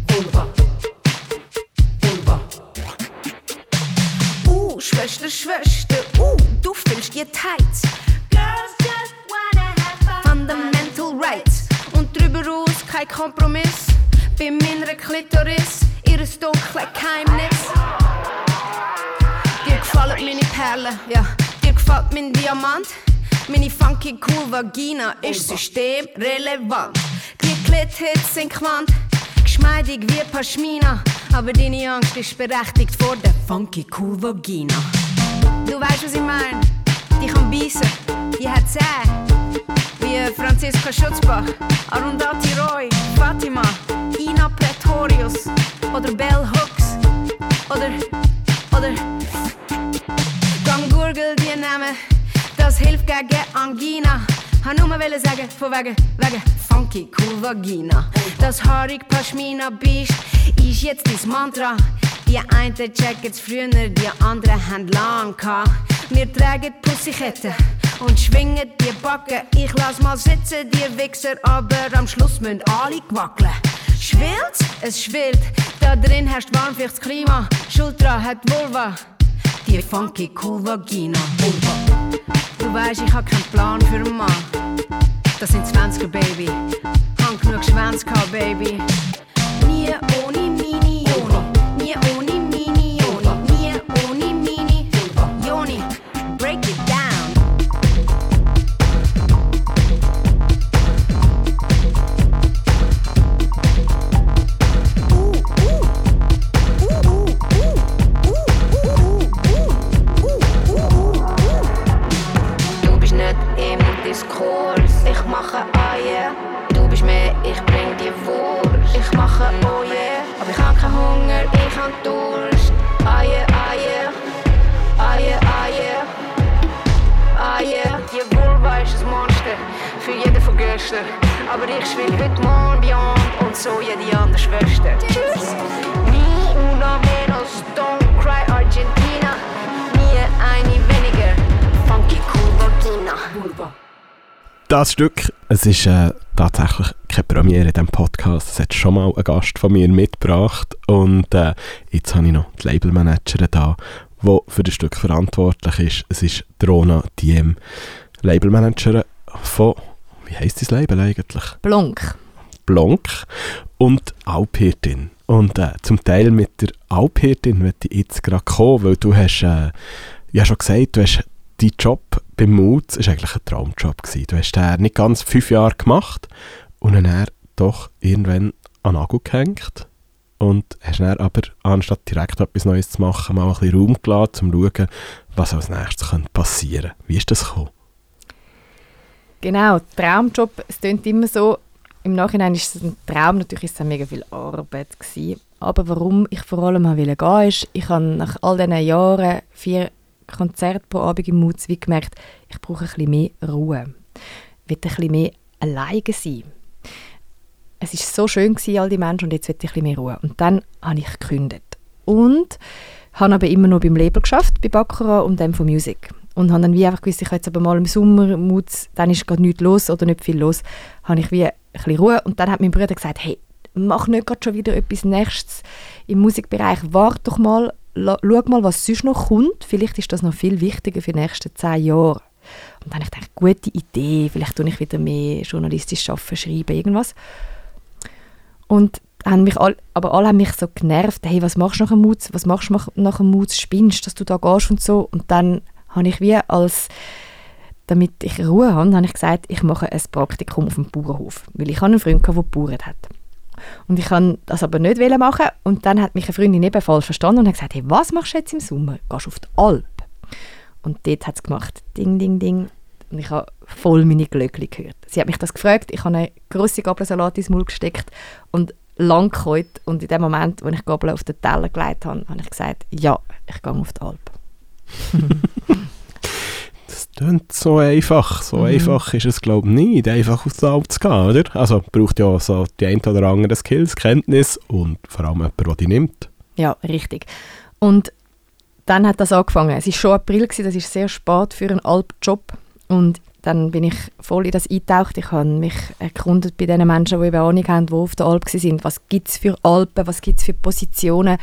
[SPEAKER 4] vulva, vulva. Uh, Schwester, Schwester, uh, du fühlst dir tight. Girls just wanna have fun. Fundamental rights und drüber aus kein Kompromiss. Bei meiner Klitoris, ihres dunkle Geheimnis. Dir gefallen meine Perlen, ja, dir gefällt mein Diamant. Meine funky cool Vagina ist systemrelevant. Die Klithits sind Quant, geschmeidig wie Pashmina. Aber deine Angst ist berechtigt vor der funky cool Vagina. Du weißt, was ich meine? Die kann beißen, die hat Zähne. Wie Franziska Schutzbach, Arundhati Roy, Fatima. Ina Pretorius oder Bell Hooks oder, oder Gang Gurgel die Namen, das hilft gegen Angina. Ha nur mal sagen, von wegen, wegen funky cool Vagina. Das haarig Pashmina Biest ist jetzt dein Mantra. Die einen checken's früher, die anderen haben lang gehabt. Wir tragen Pussyketten und schwingen die Backen. Ich lass mal sitzen, die Wichser, aber am Schluss müssen alle wackeln. Schwillt? Es schwillt. Da drin herrscht warm fürs Klima. Schultra hat Vulva. Die funky cool Vagina. Du weißt, ich hab keinen Plan für einen Mann. Das sind 20er, Baby. Hang genug Schwänze gehabt, Baby. Nie ohne Mini, Joni. Nie ohne
[SPEAKER 1] Stück, es ist äh, tatsächlich keine Premiere in diesem Podcast. Es hat schon mal ein Gast von mir mitgebracht und äh, jetzt habe ich noch die Labelmanagerin da, die für das Stück verantwortlich ist. Es ist Drona Diem, Labelmanagerin von, wie heisst das Label eigentlich?
[SPEAKER 2] Blonk.
[SPEAKER 1] Blanc und Alphirtin. Und äh, zum Teil mit der Alphirtin möchte ich jetzt gerade kommen, weil du hast, äh, ja schon gesagt, du hast dein Job beim Moods ist eigentlich ein Traumjob gewesen. Du hast den nicht ganz fünf Jahre gemacht und dann er doch irgendwann an den Nagel gehängt und hast dann aber, anstatt direkt etwas Neues zu machen, mal ein bisschen Raum gelassen, um zu schauen, was als nächstes passieren könnte. Wie ist das gekommen?
[SPEAKER 2] Genau, Traumjob, es klingt immer so, im Nachhinein ist es ein Traum, natürlich ist es mega viel Arbeit gewesen. Aber warum ich vor allem wollte gehen, ist, ich habe nach all diesen Jahren vier Konzerte pro Abend im Mutz wie gemerkt, ich brauche ein bisschen mehr Ruhe. Ich will ein bisschen mehr alleine sein. Es war so schön, gewesen, all die Menschen, und jetzt will ich ein bisschen mehr Ruhe. Und dann habe ich gekündigt. Und habe aber immer noch beim Label geschafft, bei Baccarat und dem von Music. Und habe dann wie einfach gewusst, ich habe jetzt aber mal im Sommer, Mutz, dann ist gerade nichts los oder nicht viel los, habe ich wie ein bisschen Ruhe. Und dann hat mein Bruder gesagt, hey, mach nicht gerade schon wieder etwas Nächstes im Musikbereich, warte doch mal, schau mal, was sonst noch kommt. Vielleicht ist das noch viel wichtiger für die nächsten zehn Jahre. Und dann habe ich gedacht, gute Idee, vielleicht tue ich wieder mehr journalistisch arbeiten, schreiben, irgendwas. Und haben mich all, aber alle haben mich so genervt, hey, was machst du nach dem Mutz, was machst du nach- dem Mutz, spinnst, dass du da gehst und so. Und dann habe ich wie als, damit ich Ruhe habe, habe ich gesagt, ich mache ein Praktikum auf dem Bauernhof. Weil ich einen Freund, gehabt, der gebauert hat. Und ich kann das aber nicht machen. Und dann hat mich eine Freundin eben falsch verstanden und hat gesagt, hey, was machst du jetzt im Sommer? Gehst du auf die Alp? Und dort hat es gemacht, ding, ding, ding. Und ich habe voll meine Glöckchen gehört. Sie hat mich das gefragt, ich habe eine grosse Gabelsalat ins Maul gesteckt und lang geholt. Und in dem Moment, wo ich Gabel auf den Teller gelegt habe, habe ich gesagt, ja, ich gehe auf die Alp.
[SPEAKER 1] Das klingt so einfach. So
[SPEAKER 2] Mhm.
[SPEAKER 1] einfach ist es, glaube ich, nicht, einfach aufs Alp zu gehen, oder? Also braucht ja so die ein oder andere Skills, Kenntnis und vor allem jemand, der die nimmt.
[SPEAKER 2] Ja, richtig. Und dann hat das angefangen. Es war schon April, gewesen, das ist sehr spät für einen Alpjob. Und dann bin ich voll in das eingetaucht. Ich habe mich erkundet bei den Menschen, die eben Ahnung haben, die auf der Alp waren. Was gibt es für Alpen, was gibt es für Positionen?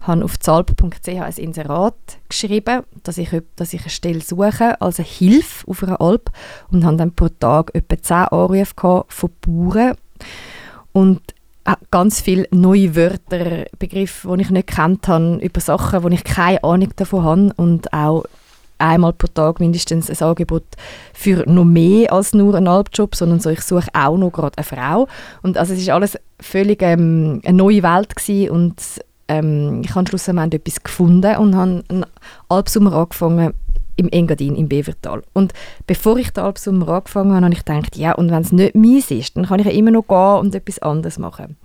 [SPEAKER 2] Habe auf zalp.ch ein Inserat geschrieben, dass ich, dass ich eine Stelle suche als eine Hilfe auf einer Alp und habe dann pro Tag etwa 10 Anrufe von Bauern und äh, ganz viele neue Wörter, Begriffe, die ich nicht kennt habe, über Sachen, wo ich keine Ahnung davon habe und auch einmal pro Tag mindestens ein Angebot für noch mehr als nur einen Albjob, sondern so, ich suche auch noch gerade eine Frau. Und also es ist alles völlig ähm, eine neue Welt gewesen und ähm, ich habe schlussendlich etwas gefunden und habe einen Albsummer angefangen im Engadin, im Bevertal. Und bevor ich den Albsummer angefangen habe, habe ich gedacht, ja, und wenn es nicht meins ist, dann kann ich ja immer noch gehen und etwas anderes machen.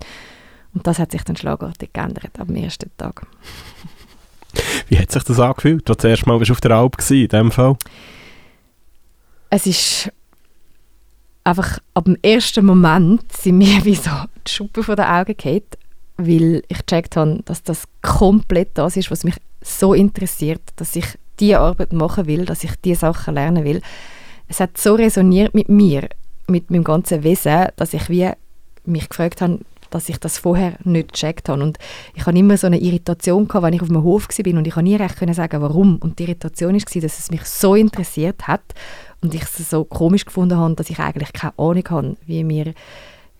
[SPEAKER 2] Und das hat sich dann schlagartig geändert am ersten Tag.
[SPEAKER 1] Wie hat sich das angefühlt? Du das erste Mal warst auf der Alp gewesen, in dem Fall.
[SPEAKER 2] es ist einfach ab dem ersten Moment sind mir wie so die Schuppen von den Augen gefallen, weil ich gecheckt habe, dass das komplett das ist, was mich so interessiert, dass ich diese Arbeit machen will, dass ich diese Sachen lernen will. Es hat so resoniert mit mir, mit meinem ganzen Wesen, dass ich wie mich gefragt habe, dass ich das vorher nicht gecheckt habe. Und ich hatte immer so eine Irritation, gehabt, wenn ich auf dem Hof war und ich konnte nie recht sagen, warum. Und die Irritation war, dass es mich so interessiert hat und ich es so komisch gefunden habe, dass ich eigentlich keine Ahnung habe, wie wir,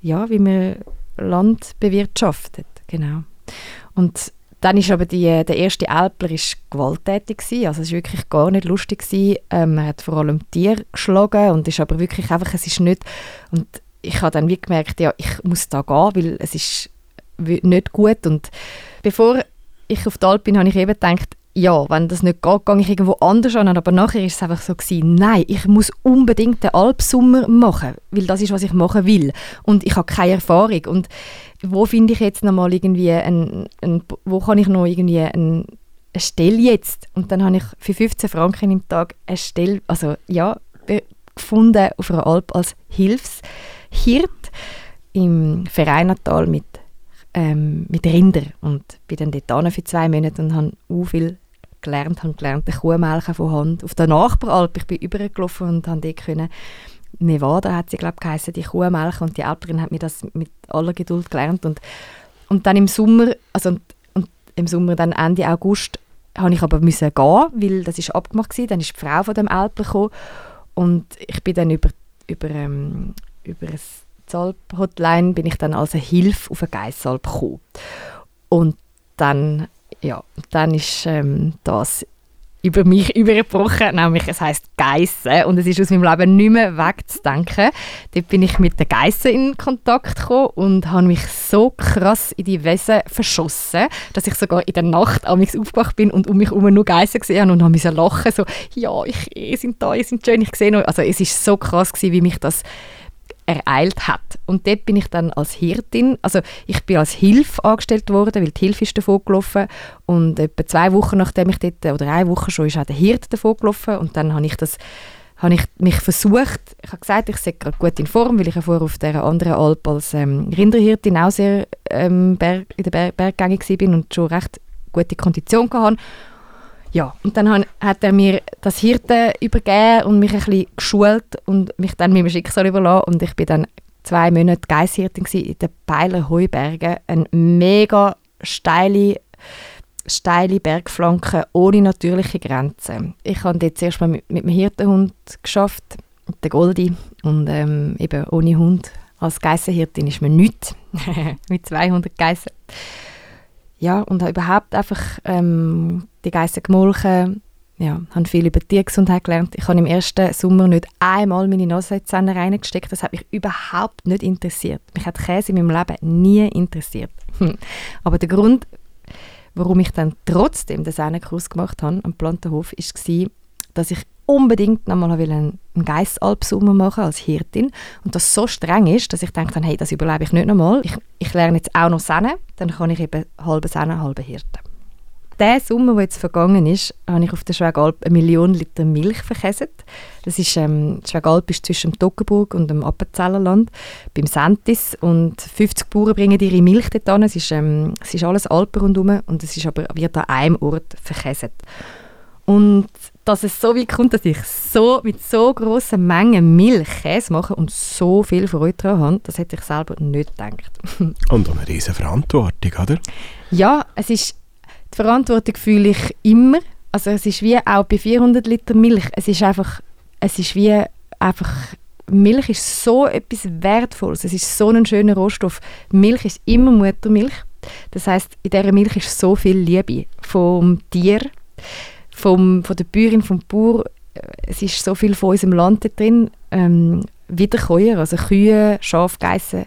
[SPEAKER 2] ja, wie wir Land bewirtschaftet. Genau. Und dann ist aber die, der erste Alpler ist gewalttätig gewesen. also es war wirklich gar nicht lustig gewesen. Ähm, er hat vor allem Tiere geschlagen und ist aber wirklich einfach, es ist nicht und ich habe dann wie gemerkt, ja, ich muss da gehen, weil es ist nicht gut und bevor ich auf die Alp bin, habe ich eben gedacht, ja, wenn das nicht geht, gehe ich irgendwo anders an. Aber nachher ist es einfach so gewesen, nein, ich muss unbedingt den Alpsummer machen, weil das ist, was ich machen will. Und ich habe keine Erfahrung. Und wo finde ich jetzt nochmal irgendwie, ein, ein, wo kann ich noch irgendwie ein, eine Stelle jetzt? Und dann habe ich für 15 Franken im Tag eine Stelle, also ja, gefunden auf einer Alp als Hilfshirt im Verein Natal mit, ähm, mit Rinder und bin dann dort für zwei Monate und habe auch viel gelernt, habe gelernt, die Kuhmelken von Hand. Auf der Nachbaralp, ich bin übergelaufen und habe dort können, Nevada hat sie, glaube ich, die Kuhmelken und die Alperin hat mir das mit aller Geduld gelernt und, und dann im Sommer, also und, und im Sommer dann Ende August, habe ich aber müssen gehen, weil das ist abgemacht war. Dann ist die Frau von dem gekommen und ich bin dann über, über, ähm, über ein Zalp-Hotline bin ich dann als eine Hilfe auf eine Geissalp gekommen. Und dann, ja, dann ist ähm, das über mich übergebrochen, nämlich es heißt Geissen und es ist aus meinem Leben nicht mehr wegzudenken. Dort bin ich mit den Geissen in Kontakt gekommen und habe mich so krass in die Wesen verschossen, dass ich sogar in der Nacht am aufgewacht bin und um mich herum nur Geissen gesehen habe und habe lachen so ja, ich, ihr sind da, ihr sind schön, ich sehe euch. Also es ist so krass gewesen, wie mich das ereilt hat. Und dort bin ich dann als Hirtin, also ich bin als Hilfe angestellt worden, weil die Hilfe ist davon gelaufen. Und etwa zwei Wochen nachdem ich dort, oder eine Woche schon, ist auch der Hirt davon gelaufen. Und dann habe ich das habe ich mich versucht, ich habe gesagt, ich sei gerade gut in Form, weil ich ja vorher auf der anderen Alp als ähm, Rinderhirtin auch sehr ähm, Berg, in der Ber Berggänge war und schon recht gute Kondition hatte ja, und dann hat er mir das Hirte übergeben und mich ein bisschen geschult und mich dann meinem Schicksal überlassen. Und ich bin dann zwei Monate Geisshirtin in den Peiler Heubergen. Eine mega steile, steile Bergflanke ohne natürliche Grenzen. Ich habe dort zuerst mal mit, mit Hirtenhund geschafft, der Goldi. Und ähm, eben ohne Hund als Geissenhirtin ist man nichts. mit 200 Geissen ja, und habe überhaupt einfach ähm, die Geissen gemolken, ja, habe viel über Tiergesundheit gelernt. Ich habe im ersten Sommer nicht einmal meine Nasenzähne reingesteckt. Das hat mich überhaupt nicht interessiert. Mich hat Käse in meinem Leben nie interessiert. Aber der Grund, warum ich dann trotzdem den Zähnekurs gemacht habe am Plantenhof, war, dass ich unbedingt nochmal einen, einen Geissalpsummer machen als Hirtin und das so streng ist, dass ich denke, hey, das überlebe ich nicht nochmal. Ich, ich lerne jetzt auch noch Sehnen, dann kann ich eben halbe Sehnen, halbe Hirte. Der Sommer, der jetzt vergangen ist, habe ich auf der Schwegalp eine Million Liter Milch verkäset. Das ist, ähm, die Schwegalp ist zwischen dem Toggenburg und dem Appenzellerland, beim Sentis. Und 50 Bauern bringen ihre Milch dort an. Es ist, ähm, es ist alles Alpen rundherum und es ist aber, wird an einem Ort verkäset. Und dass es so weit kommt, dass ich so mit so grossen Mengen Milch Käse mache und so viel Freude daran habe, das hätte ich selber nicht gedacht.
[SPEAKER 1] und eine riesige Verantwortung, oder?
[SPEAKER 2] Ja, es ist, die Verantwortung fühle ich immer. Also es ist wie auch bei 400 Liter Milch, es ist einfach, es ist wie einfach, Milch ist so etwas Wertvolles, es ist so ein schöner Rohstoff. Milch ist immer Muttermilch. Das heißt, in dieser Milch ist so viel Liebe vom Tier, vom, von der Bäuerin, vom Bauer, äh, es ist so viel von unserem Land drin, ähm, Wiederkäuer, also Kühe, Schafe, Geissen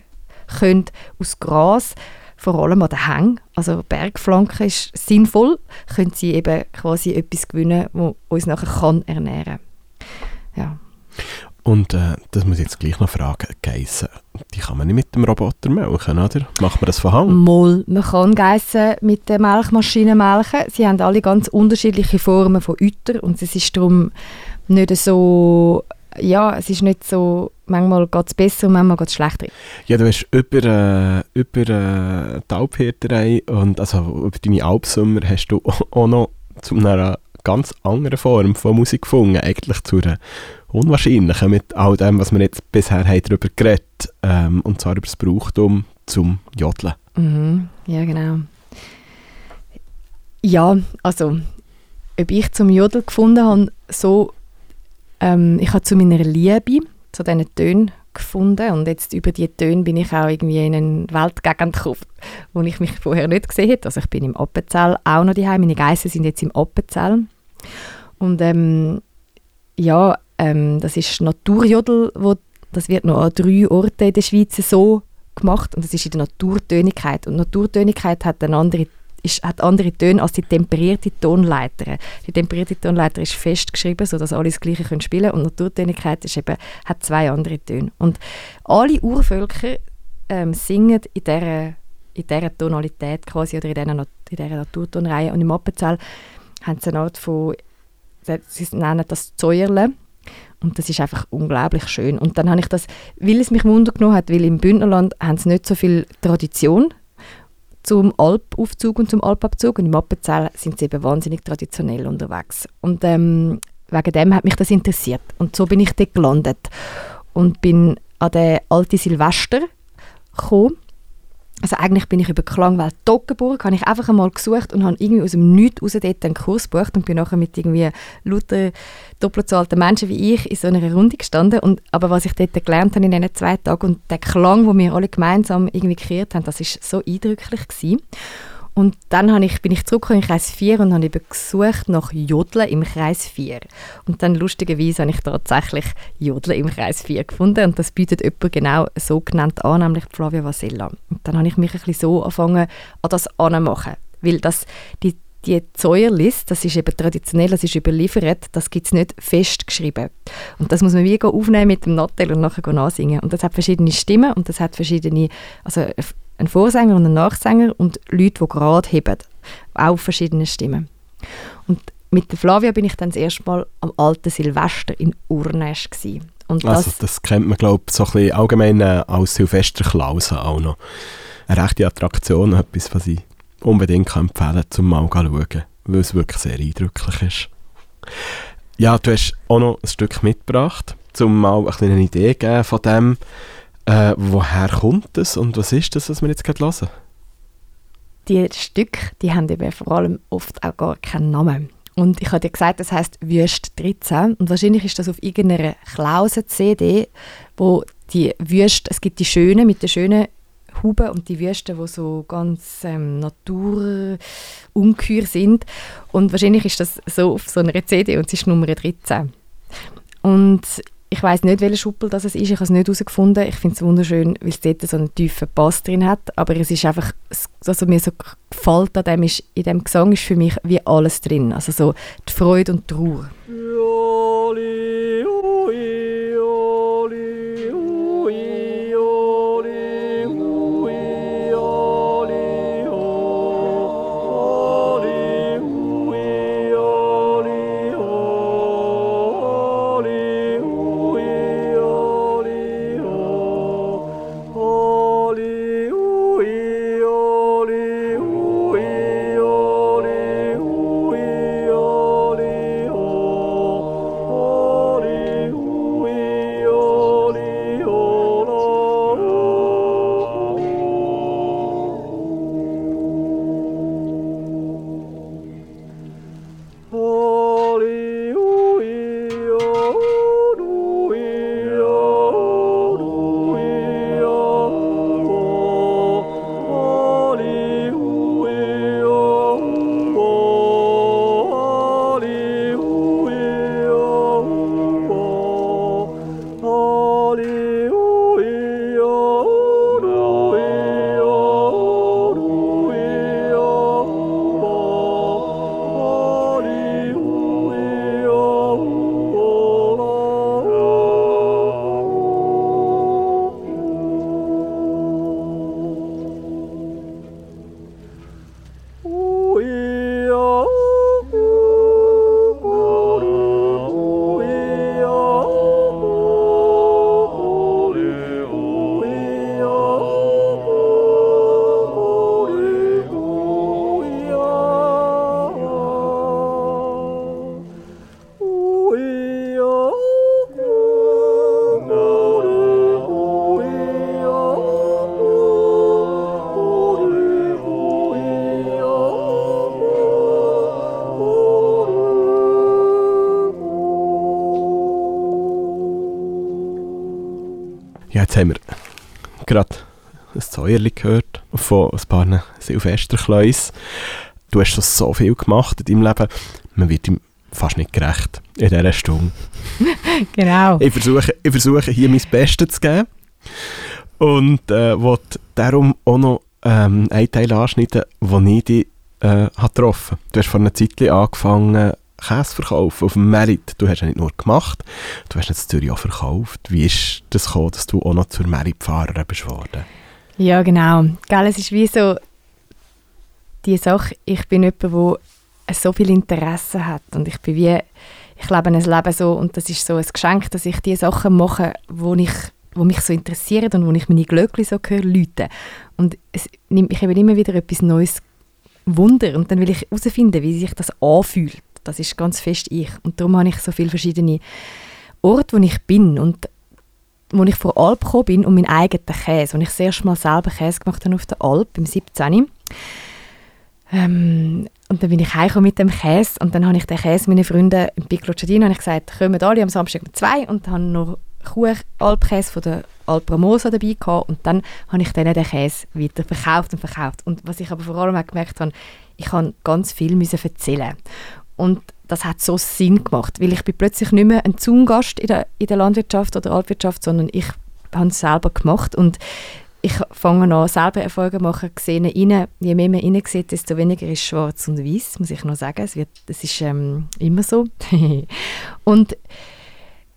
[SPEAKER 2] können aus Gras, vor allem an den Hängen, also Bergflanken ist sinnvoll, können sie eben quasi etwas gewinnen, das uns nachher kann ernähren ja.
[SPEAKER 1] Und äh, das muss ich jetzt gleich noch fragen, Geissen, die kann man nicht mit dem Roboter melken, oder? Macht man das von Hand?
[SPEAKER 2] Moll, man kann Geissen mit der Melkmaschine melken. Sie haben alle ganz unterschiedliche Formen von Euter und es ist darum nicht so, ja, es ist nicht so, manchmal geht es besser und manchmal geht es schlechter.
[SPEAKER 1] Ja, du hast über, äh, über äh, die Alphirterei und also über deine Alpsummer hast du auch noch zu einer ganz anderen Form von Musik gefunden, eigentlich zu einer Unwahrscheinlichen mit all dem, was wir jetzt bisher haben darüber geredet ähm, und zwar über das Brauchtum zum Jodeln.
[SPEAKER 2] Mhm, ja, genau. Ja, also, ob ich zum Jodeln gefunden habe, so, ähm, ich habe zu meiner Liebe zu diesen Tönen gefunden und jetzt über diese Töne bin ich auch irgendwie in eine Weltgegend gekommen, wo ich mich vorher nicht gesehen habe. Also ich bin im Appenzell auch noch daheim, meine Geissen sind jetzt im Appenzell und ähm, ja, ähm, das ist Naturjodel, wo, das wird noch an drei Orten in der Schweiz so gemacht und das ist in der Naturtönigkeit. Und Naturtönigkeit hat eine andere ist, hat andere Töne als die temperierte Tonleiter. Die temperierte Tonleiter ist festgeschrieben, sodass alle das Gleiche können spielen und Naturtönigkeit ist eben, hat zwei andere Töne. Und alle Urvölker ähm, singen in dieser, in dieser Tonalität quasi oder in dieser, in dieser Naturtonreihe. Und im Appenzell haben sie eine Art von, sie nennen das Zäuerle. Und das ist einfach unglaublich schön. Und dann habe ich das, weil es mich Wunder genommen hat, weil im Bündnerland haben sie nicht so viel Tradition zum Alpaufzug und zum Alpabzug und im Appenzell sind sie eben wahnsinnig traditionell unterwegs. Und ähm, wegen dem hat mich das interessiert. Und so bin ich dort gelandet und bin an den alten Silvester gekommen. Also eigentlich bin ich über Klangwelt Toggenburg, habe ich einfach einmal gesucht und habe irgendwie aus dem Nichts raus dort einen Kurs gebucht und bin nachher mit irgendwie lauter doppelt so alten Menschen wie ich in so einer Runde gestanden. Und, aber was ich dort gelernt habe in diesen zwei Tagen und der Klang, den wir alle gemeinsam irgendwie kreiert haben, das ist so eindrücklich gewesen. Und dann ich, bin ich zurückgekommen in Kreis 4 und habe eben gesucht nach Jodeln im Kreis 4. Und dann lustigerweise habe ich tatsächlich Jodeln im Kreis 4 gefunden und das bietet jemand genau so genannt an, nämlich Flavia Vasella. Und dann habe ich mich ein bisschen so angefangen an das anmachen, weil das, die, die Zäuerlist, das ist eben traditionell, das ist überliefert, das gibt es nicht festgeschrieben. Und das muss man wie aufnehmen mit dem Nattel und nachher ansingen. Und das hat verschiedene Stimmen und das hat verschiedene, also ein Vorsänger und ein Nachsänger und Leute, die gerade heben, auch verschiedene Stimmen. Und mit der Flavia bin ich dann das erste Mal am alten Silvester in Urnäsch
[SPEAKER 1] Und das, also das kennt man glaube ich so ein bisschen allgemein äh, als Silvesterklause auch noch. Eine rechte Attraktion, etwas, was ich unbedingt empfehlen kann, zum mal schauen, weil es wirklich sehr eindrücklich ist. Ja, du hast auch noch ein Stück mitgebracht, um mal ein eine Idee zu geben von dem, äh, woher kommt das und was ist das, was wir jetzt gerade hören?
[SPEAKER 2] Die Stücke, die haben eben vor allem oft auch gar keinen Namen. Und ich habe dir gesagt, das heißt Wüst 13. Und wahrscheinlich ist das auf irgendeiner Klausen-CD, wo die Wüst, es gibt die schönen mit den schönen Huben und die Wüsten, die so ganz ähm, naturungeheuer sind. Und wahrscheinlich ist das so auf so einer CD und es ist Nummer 13. Und ich weiß nicht, welcher Schuppel das ist. Ich habe es nicht herausgefunden. Ich finde es wunderschön, weil es dort so einen tiefen Bass drin hat. Aber es ist einfach, was mir so gefällt an dem ist, in dem Gesang ist für mich wie alles drin. Also so die Freude und die Ruhe.
[SPEAKER 1] Haben wir gerade ein Säuerli gehört von ein paar Silvesterkleus. Du hast schon so viel gemacht in deinem Leben, man wird ihm fast nicht gerecht in dieser Stunde.
[SPEAKER 2] genau.
[SPEAKER 1] Ich versuche, ich versuche hier mein Bestes zu geben und äh, wollte darum auch noch ähm, einen Teil anschneiden, den ich dich äh, getroffen habe. Du hast vor einer Zeit angefangen, Käse verkaufen auf dem Merit. Du hast ja nicht nur gemacht, du hast jetzt Zürich auch verkauft. Wie ist das gekommen, dass du auch noch zur Merit-Fahrerin bist worden?
[SPEAKER 2] Ja, genau. Gell, es ist wie so die Sache, ich bin jemand, der so viel Interesse hat und ich bin wie ich lebe ein Leben so und das ist so ein Geschenk, dass ich die Sachen mache, wo ich wo mich so interessieren und wo ich meine Glöckchen so höre, Leute. Und es nimmt mich eben immer wieder etwas Neues Wunder und dann will ich herausfinden, wie sich das anfühlt. Das ist ganz fest ich. Und darum habe ich so viele verschiedene Orte, wo ich bin und wo ich vor Alp gekommen bin und meinen eigenen Käse, wo ich das erste Mal selber Käse gemacht habe auf der Alp, im 17. Ähm, und dann bin ich heimgekommen mit dem Käse und dann habe ich den Käse meinen Freunden im Piccolo ich gesagt, kommen alle am Samstag um zwei und habe noch Kuh-Alpkäse von der Alpramosa dabei gehabt und dann habe ich denen den Käse weiter verkauft und verkauft. Und was ich aber vor allem auch gemerkt habe, ich kann ganz viel müssen erzählen. Und das hat so Sinn gemacht, weil ich bin plötzlich nicht mehr ein Zungast in der, in der Landwirtschaft oder Alpwirtschaft, sondern ich habe es selber gemacht und ich fange an, selber Erfolge machen, gesehen rein. Je mehr man rein sieht, desto weniger ist schwarz und weiß, muss ich noch sagen. Es, wird, es ist ähm, immer so. und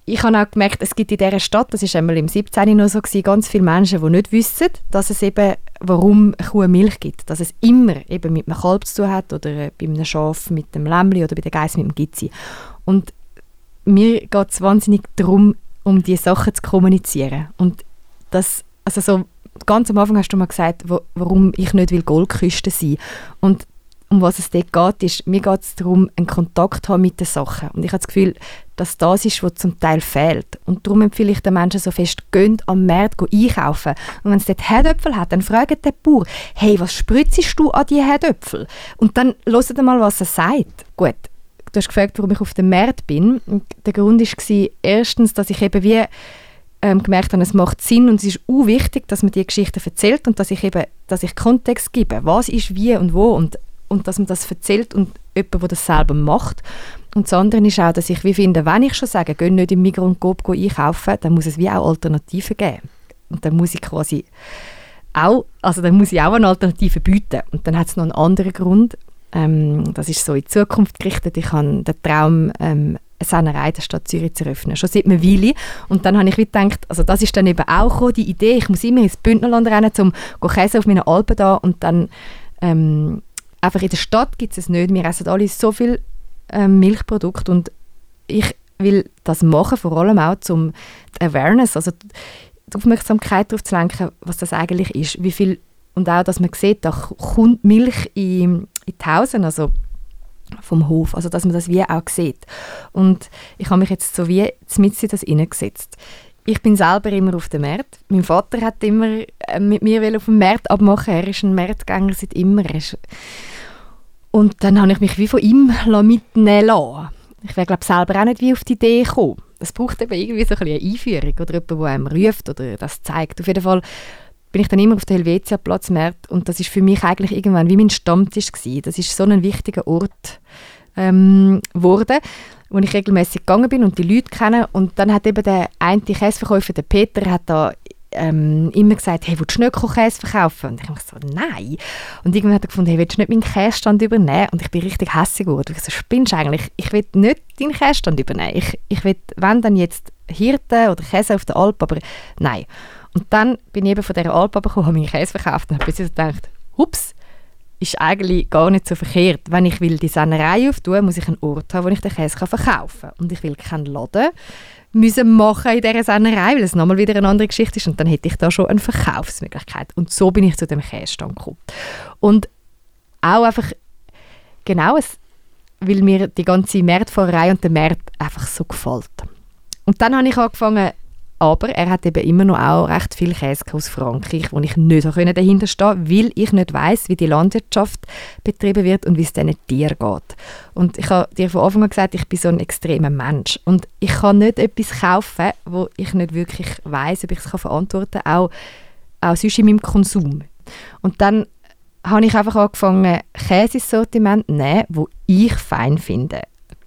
[SPEAKER 2] ich habe auch gemerkt, es gibt in dieser Stadt, das war einmal im 17. noch so, gewesen, ganz viele Menschen, die nicht wissen, dass es eben, warum Kuh Milch gibt. Dass es immer eben mit einem Kalb zu tun hat oder äh, bei einem Schaf mit dem Lämmli oder bei der Geiss mit dem Gizzi. Und mir geht es wahnsinnig darum, um diese Sachen zu kommunizieren. Und das, also so, ganz am Anfang hast du mal gesagt, wo, warum ich nicht will Goldküste sein Und um was es dort geht, ist, mir geht es darum, einen Kontakt zu haben mit den Sachen. Und ich habe das Gefühl, dass das ist, was zum Teil fehlt. Und darum empfehle ich den Menschen so fest, geht am Markt einkaufen. Und wenn es dort Herdöpfel hat, dann fragt der Bauer, hey, was spritzt du an die Herdöpfel? Und dann hört mal, was er sagt. Gut, du hast gefragt, warum ich auf dem Markt bin. Der Grund war erstens, dass ich eben wie ähm, gemerkt habe, es macht Sinn und es ist auch wichtig, dass man die Geschichte erzählt und dass ich eben, dass ich Kontext gebe. Was ist wie und wo und und dass man das erzählt und jemand, der das selber macht. Und das andere ist auch, dass ich wie finde, wenn ich schon sage, geh nicht im Migros und Coop einkaufen, dann muss es wie auch Alternativen geben. Und dann muss ich quasi auch, also dann muss ich auch eine Alternative bieten. Und dann hat es noch einen anderen Grund. Ähm, das ist so in Zukunft gerichtet. Ich habe den Traum, ähm, eine Sennerei der Stadt Zürich zu eröffnen. Schon seit einer Weile. Und dann habe ich gedacht, also das ist dann eben auch gekommen, die Idee, ich muss immer ins Bündnerland rennen, um Käse auf meinen Alpen da und dann ähm, einfach in der Stadt gibt es es nicht. Wir essen alle so viel ähm, Milchprodukte und ich will das machen, vor allem auch zum Awareness, also die Aufmerksamkeit darauf zu lenken, was das eigentlich ist, wie viel und auch, dass man sieht, da kommt Milch in, in Hausen, also vom Hof, also dass man das wie auch sieht. Und ich habe mich jetzt so wie mit in das hineingesetzt. Ich bin selber immer auf dem Markt. Mein Vater hat immer äh, mit mir auf dem Markt abmachen. Er ist ein Marktgänger seit immer. Er ist und dann habe ich mich wie von ihm mitnehmen lassen. Ich wäre glaube selber auch nicht wie auf die Idee gekommen. Es braucht eben irgendwie so ein eine Einführung oder jemand, der einem ruft oder das zeigt. Auf jeden Fall bin ich dann immer auf der Helvetia-Platz und das ist für mich eigentlich irgendwann wie mein Stammtisch gewesen. Das ist so ein wichtiger Ort ähm, geworden, wo ich regelmäßig gegangen bin und die Leute kennen und dann hat eben der eine Käseverkäufer, der Peter, hat da ähm, immer gesagt, hey, willst du nicht Käse verkaufen? Und ich habe so, nein. Und irgendwann hat er gefunden, hey, willst du nicht meinen Käsestand übernehmen? Und ich bin richtig hässlich geworden. Ich so, spinnst eigentlich? Ich will nicht deinen Käsestand übernehmen. Ich, ich will, wenn dann jetzt Hirte oder Käse auf der Alp, aber nein. Und dann bin ich eben von dieser Alp gekommen, habe meinen Käse verkauft und habe gedacht, ups, ist eigentlich gar nicht so verkehrt. Wenn ich will die Sennerei auftun, muss ich einen Ort haben, wo ich den Käse verkaufen kann. Und ich will keinen Laden, müssen machen in dieser Sennerei, weil es nochmal wieder eine andere Geschichte ist und dann hätte ich da schon eine Verkaufsmöglichkeit. Und so bin ich zu dem Käsestand gekommen. Und auch einfach, genau, es, weil mir die ganze Marktfahrerei und der Markt einfach so gefällt. Und dann habe ich angefangen, aber er hat eben immer noch auch recht viel Käse aus Frankreich, wo ich nicht dahinter stehen weil ich nicht weiß, wie die Landwirtschaft betrieben wird und wie es diesen Tieren geht. Und ich habe dir von Anfang an gesagt, ich bin so ein extremer Mensch und ich kann nicht etwas kaufen, wo ich nicht wirklich weiß, ob ich es verantworten kann, auch, auch sonst in meinem Konsum. Und dann habe ich einfach angefangen, Käse ins Sortiment zu nehmen, wo ich fein finde.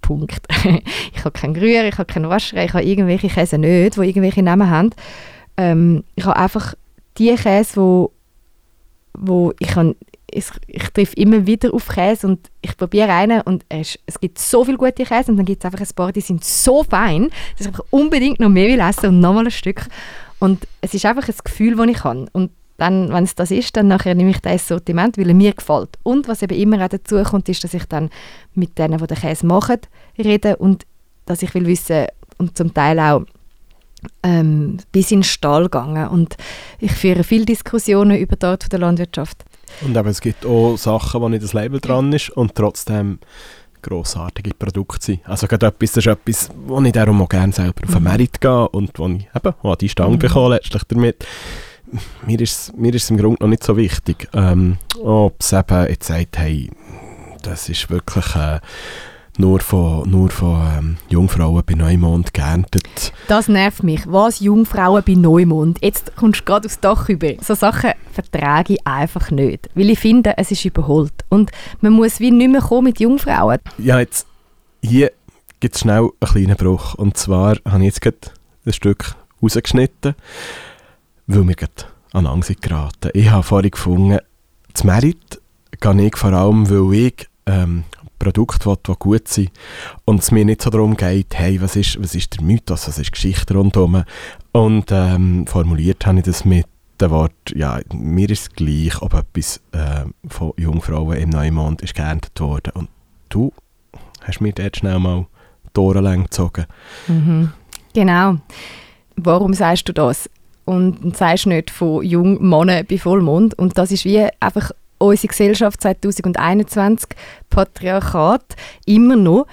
[SPEAKER 2] Punkt. ich habe keinen Grüher, ich habe keinen Wascher, ich habe irgendwelche Käse nicht, die irgendwelche Namen haben. Ähm, ich habe einfach die Käse, wo, wo ich kann, ich, ich treffe immer wieder auf Käse und ich probiere einen und es, es gibt so viele gute Käse und dann gibt es einfach ein paar, die sind so fein, dass ich unbedingt noch mehr will essen und nochmal ein Stück. Und es ist einfach ein Gefühl, das ich habe. Und dann, wenn es das ist, dann nachher nehme ich das Sortiment, weil er mir gefällt. Und was eben immer auch dazu kommt, ist, dass ich dann mit denen, die den Käse machen, rede und dass ich will wissen und zum Teil auch ähm, bis in den Stall gegangen und ich führe viele Diskussionen über die Art von der Landwirtschaft.
[SPEAKER 1] Und eben, es gibt auch Sachen, wo nicht das Label dran ist und trotzdem grossartige Produkte sind. Also gerade etwas, das ist etwas, wo ich darum auch gerne selber auf den
[SPEAKER 2] Mhm.
[SPEAKER 1] Merit gehe und wo ich eben auch die Stange
[SPEAKER 2] Mhm.
[SPEAKER 1] bekomme letztlich damit. Mir ist es mir ist im Grunde noch nicht so wichtig, ähm, ob es eben jetzt sagt, hey, das ist wirklich äh, nur von, nur von ähm, Jungfrauen bei Neumond geerntet.
[SPEAKER 2] Das nervt mich. Was Jungfrauen bei Neumond? Jetzt kommst du gerade aufs Dach über. So Sachen vertrage ich einfach nicht. Weil ich finde, es ist überholt. Und man muss wie nicht mehr kommen mit Jungfrauen.
[SPEAKER 1] Ja, jetzt, hier gibt es schnell einen kleinen Bruch. Und zwar habe ich jetzt gerade ein Stück rausgeschnitten, weil wir gerade an Angst geraten. Ich habe vorhin gefunden, das Merit gehe ich vor allem, weil ich ähm, Produkte will, die gut sind und es mir nicht so darum geht, hey, was ist, was ist der Mythos, was ist Geschichte rundherum. Und ähm, formuliert habe ich das mit dem Wort, ja, mir ist es gleich, ob etwas äh, von Jungfrauen im Neumond ist geerntet worden. Und du hast mir dort schnell mal die Ohren lang gezogen.
[SPEAKER 2] Mhm. Genau. Warum sagst du das? Und sagst nicht von jungen Männern bei Vollmond. Und das ist wie einfach unsere Gesellschaft 2021, Patriarchat, immer noch.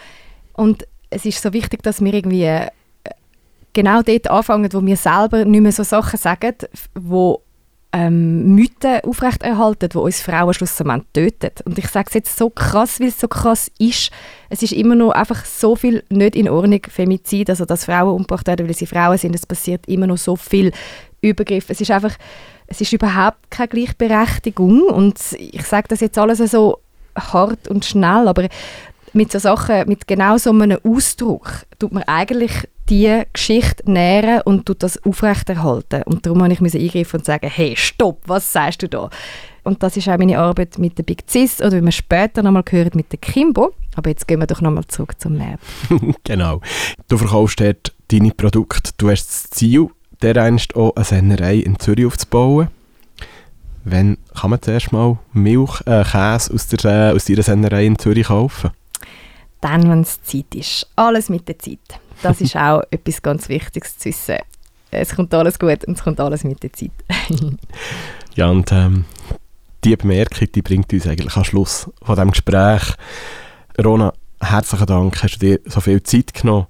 [SPEAKER 2] Und es ist so wichtig, dass wir irgendwie äh, genau dort anfangen, wo wir selber nicht mehr so Sachen sagen, wo ähm, Mythen aufrechterhalten, die uns Frauen schlussendlich töten. Und ich sage es jetzt so krass, weil es so krass ist. Es ist immer noch einfach so viel nicht in Ordnung, Femizid, also dass Frauen umgebracht werden, weil sie Frauen sind. Es passiert immer noch so viel Übergriff. Es ist einfach, es ist überhaupt keine Gleichberechtigung. Und ich sage das jetzt alles so hart und schnell, aber mit so Sachen, mit genau so einem Ausdruck, tut man eigentlich die Geschichte nähren und tut das aufrechterhalten. Und darum musste ich eingreifen und sagen, hey, stopp, was sagst du da? Und das ist auch meine Arbeit mit der Big Cis oder wie wir später nochmal hören mit der Kimbo. Aber jetzt gehen wir doch nochmal zurück zum März.
[SPEAKER 1] genau. Du verkaufst dort deine Produkte. Du hast das Ziel, dereinst auch eine Sennerei in Zürich aufzubauen. Wann kann man zuerst mal Milch, äh, Käse aus, der, äh, aus deiner Sennerei in Zürich kaufen?
[SPEAKER 2] Dann, wenn es Zeit ist. Alles mit der Zeit. Das ist auch etwas ganz Wichtiges zu wissen. Es kommt alles gut und es kommt alles mit der Zeit.
[SPEAKER 1] Ja, und ähm, die Bemerkung, die bringt uns eigentlich am Schluss von diesem Gespräch. Rona, herzlichen Dank, hast du dir so viel Zeit genommen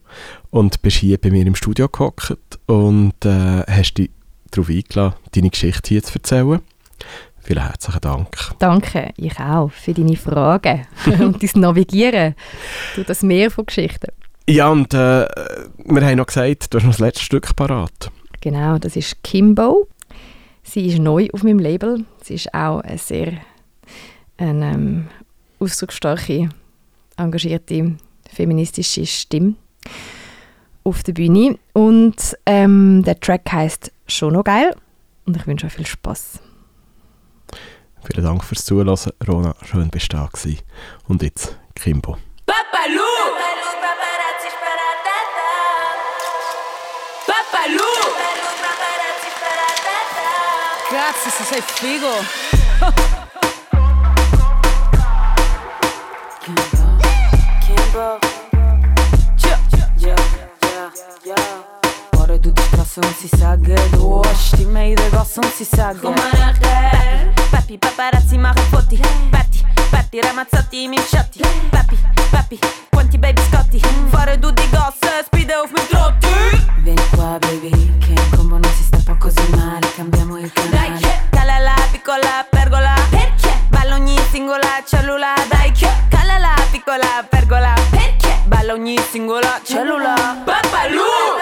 [SPEAKER 1] und bist hier bei mir im Studio gehockt und äh, hast dich darauf eingeladen, deine Geschichte hier zu erzählen. Vielen herzlichen Dank.
[SPEAKER 2] Danke, ich auch, für deine Fragen und dein Navigieren durch das Meer von Geschichten.
[SPEAKER 1] Ja, und äh, wir haben noch gesagt, du hast noch das letzte Stück parat.
[SPEAKER 2] Genau, das ist Kimbo. Sie ist neu auf meinem Label. Sie ist auch eine sehr eine, ähm, ausdrucksstarke, engagierte, feministische Stimme auf der Bühne. Und ähm, der Track heißt «Schon noch geil» und ich wünsche euch viel Spaß.
[SPEAKER 1] Vielen Dank fürs Zuhören, Rona. Schön, bist du da gewesen. Und jetzt Kimbo.
[SPEAKER 4] Papalou paparazzi Papalou paparazzi sparatata Cazzo se sei figo
[SPEAKER 3] Kimbo. Ja, ja, ja. Ora du desgraça não se saga Gosto e meio da goça não se saga Papi, paparazzi marifoti Patti, patti, ramazzotti, misciotti Papi, papi, quanti baby scotti? Fare tu di gosse, spide auf mit trotti. Vieni qua baby, che in combo non si stappa così male Cambiamo il canale. Cala la piccola pergola. Perché? Balla ogni singola cellula. Dai che cala la piccola pergola. Perché? Balla ogni singola cellula.
[SPEAKER 4] Papalou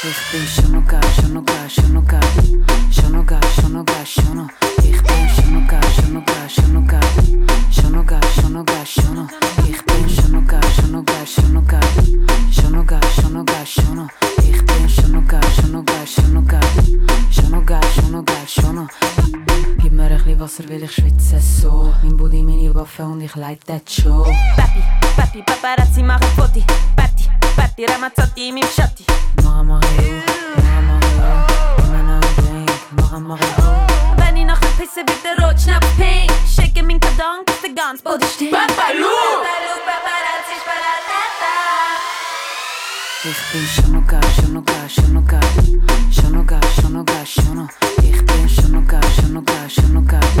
[SPEAKER 3] Ich bin schon noch geil, schon noch geil, schon noch geil Schon Ich bin schon noch geil, schon noch geil, schon noch geil Schon noch geil, schon noch geil, schon noch Ich bin schon noch geil, schon noch geil, schon noch geil Schon noch geil, schon noch geil, schon noch Ich bin schon noch geil, schon noch geil, schon noch geil Schon noch geil, schon noch geil, schon noch Gib mir ein bisschen Wasser, weil ich schwitze so Mein Booty, meine Waffe und ich leite das schon Papi, papi, paparazzi machen Foti Patti, patti, ramazzotti,
[SPEAKER 4] se vide ročna pink. Shaking min
[SPEAKER 3] kadang, kas te gans po dishtin Papalu! Papalu, paparazzi, sparatata Ich bin Shonoga, schon Shonoga Shonoga, Shonoga, Shono Ich bin Shonoga, Shonoga, Shonoga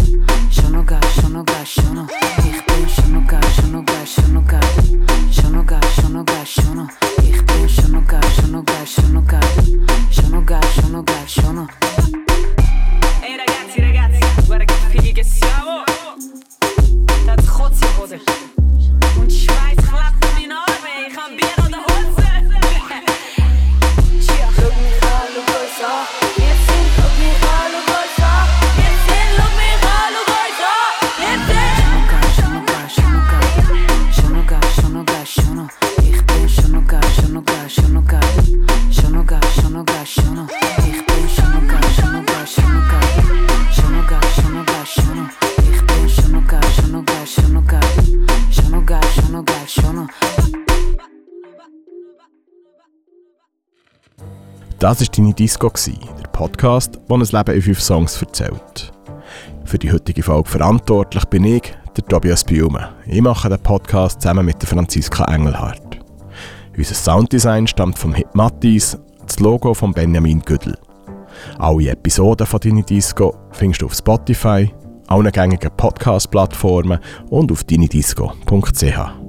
[SPEAKER 1] Das war deine Disco, der Podcast, der ein Leben in fünf Songs erzählt. Für die heutige Folge verantwortlich bin ich, der Tobias Biume. Ich mache den Podcast zusammen mit der Franziska Engelhardt. Unser Sounddesign stammt vom Hit Mattis, das Logo von Benjamin Güdel. Alle Episoden von Dini Disco findest du auf Spotify, allen gängigen Podcast-Plattformen und auf dinidisco.ch.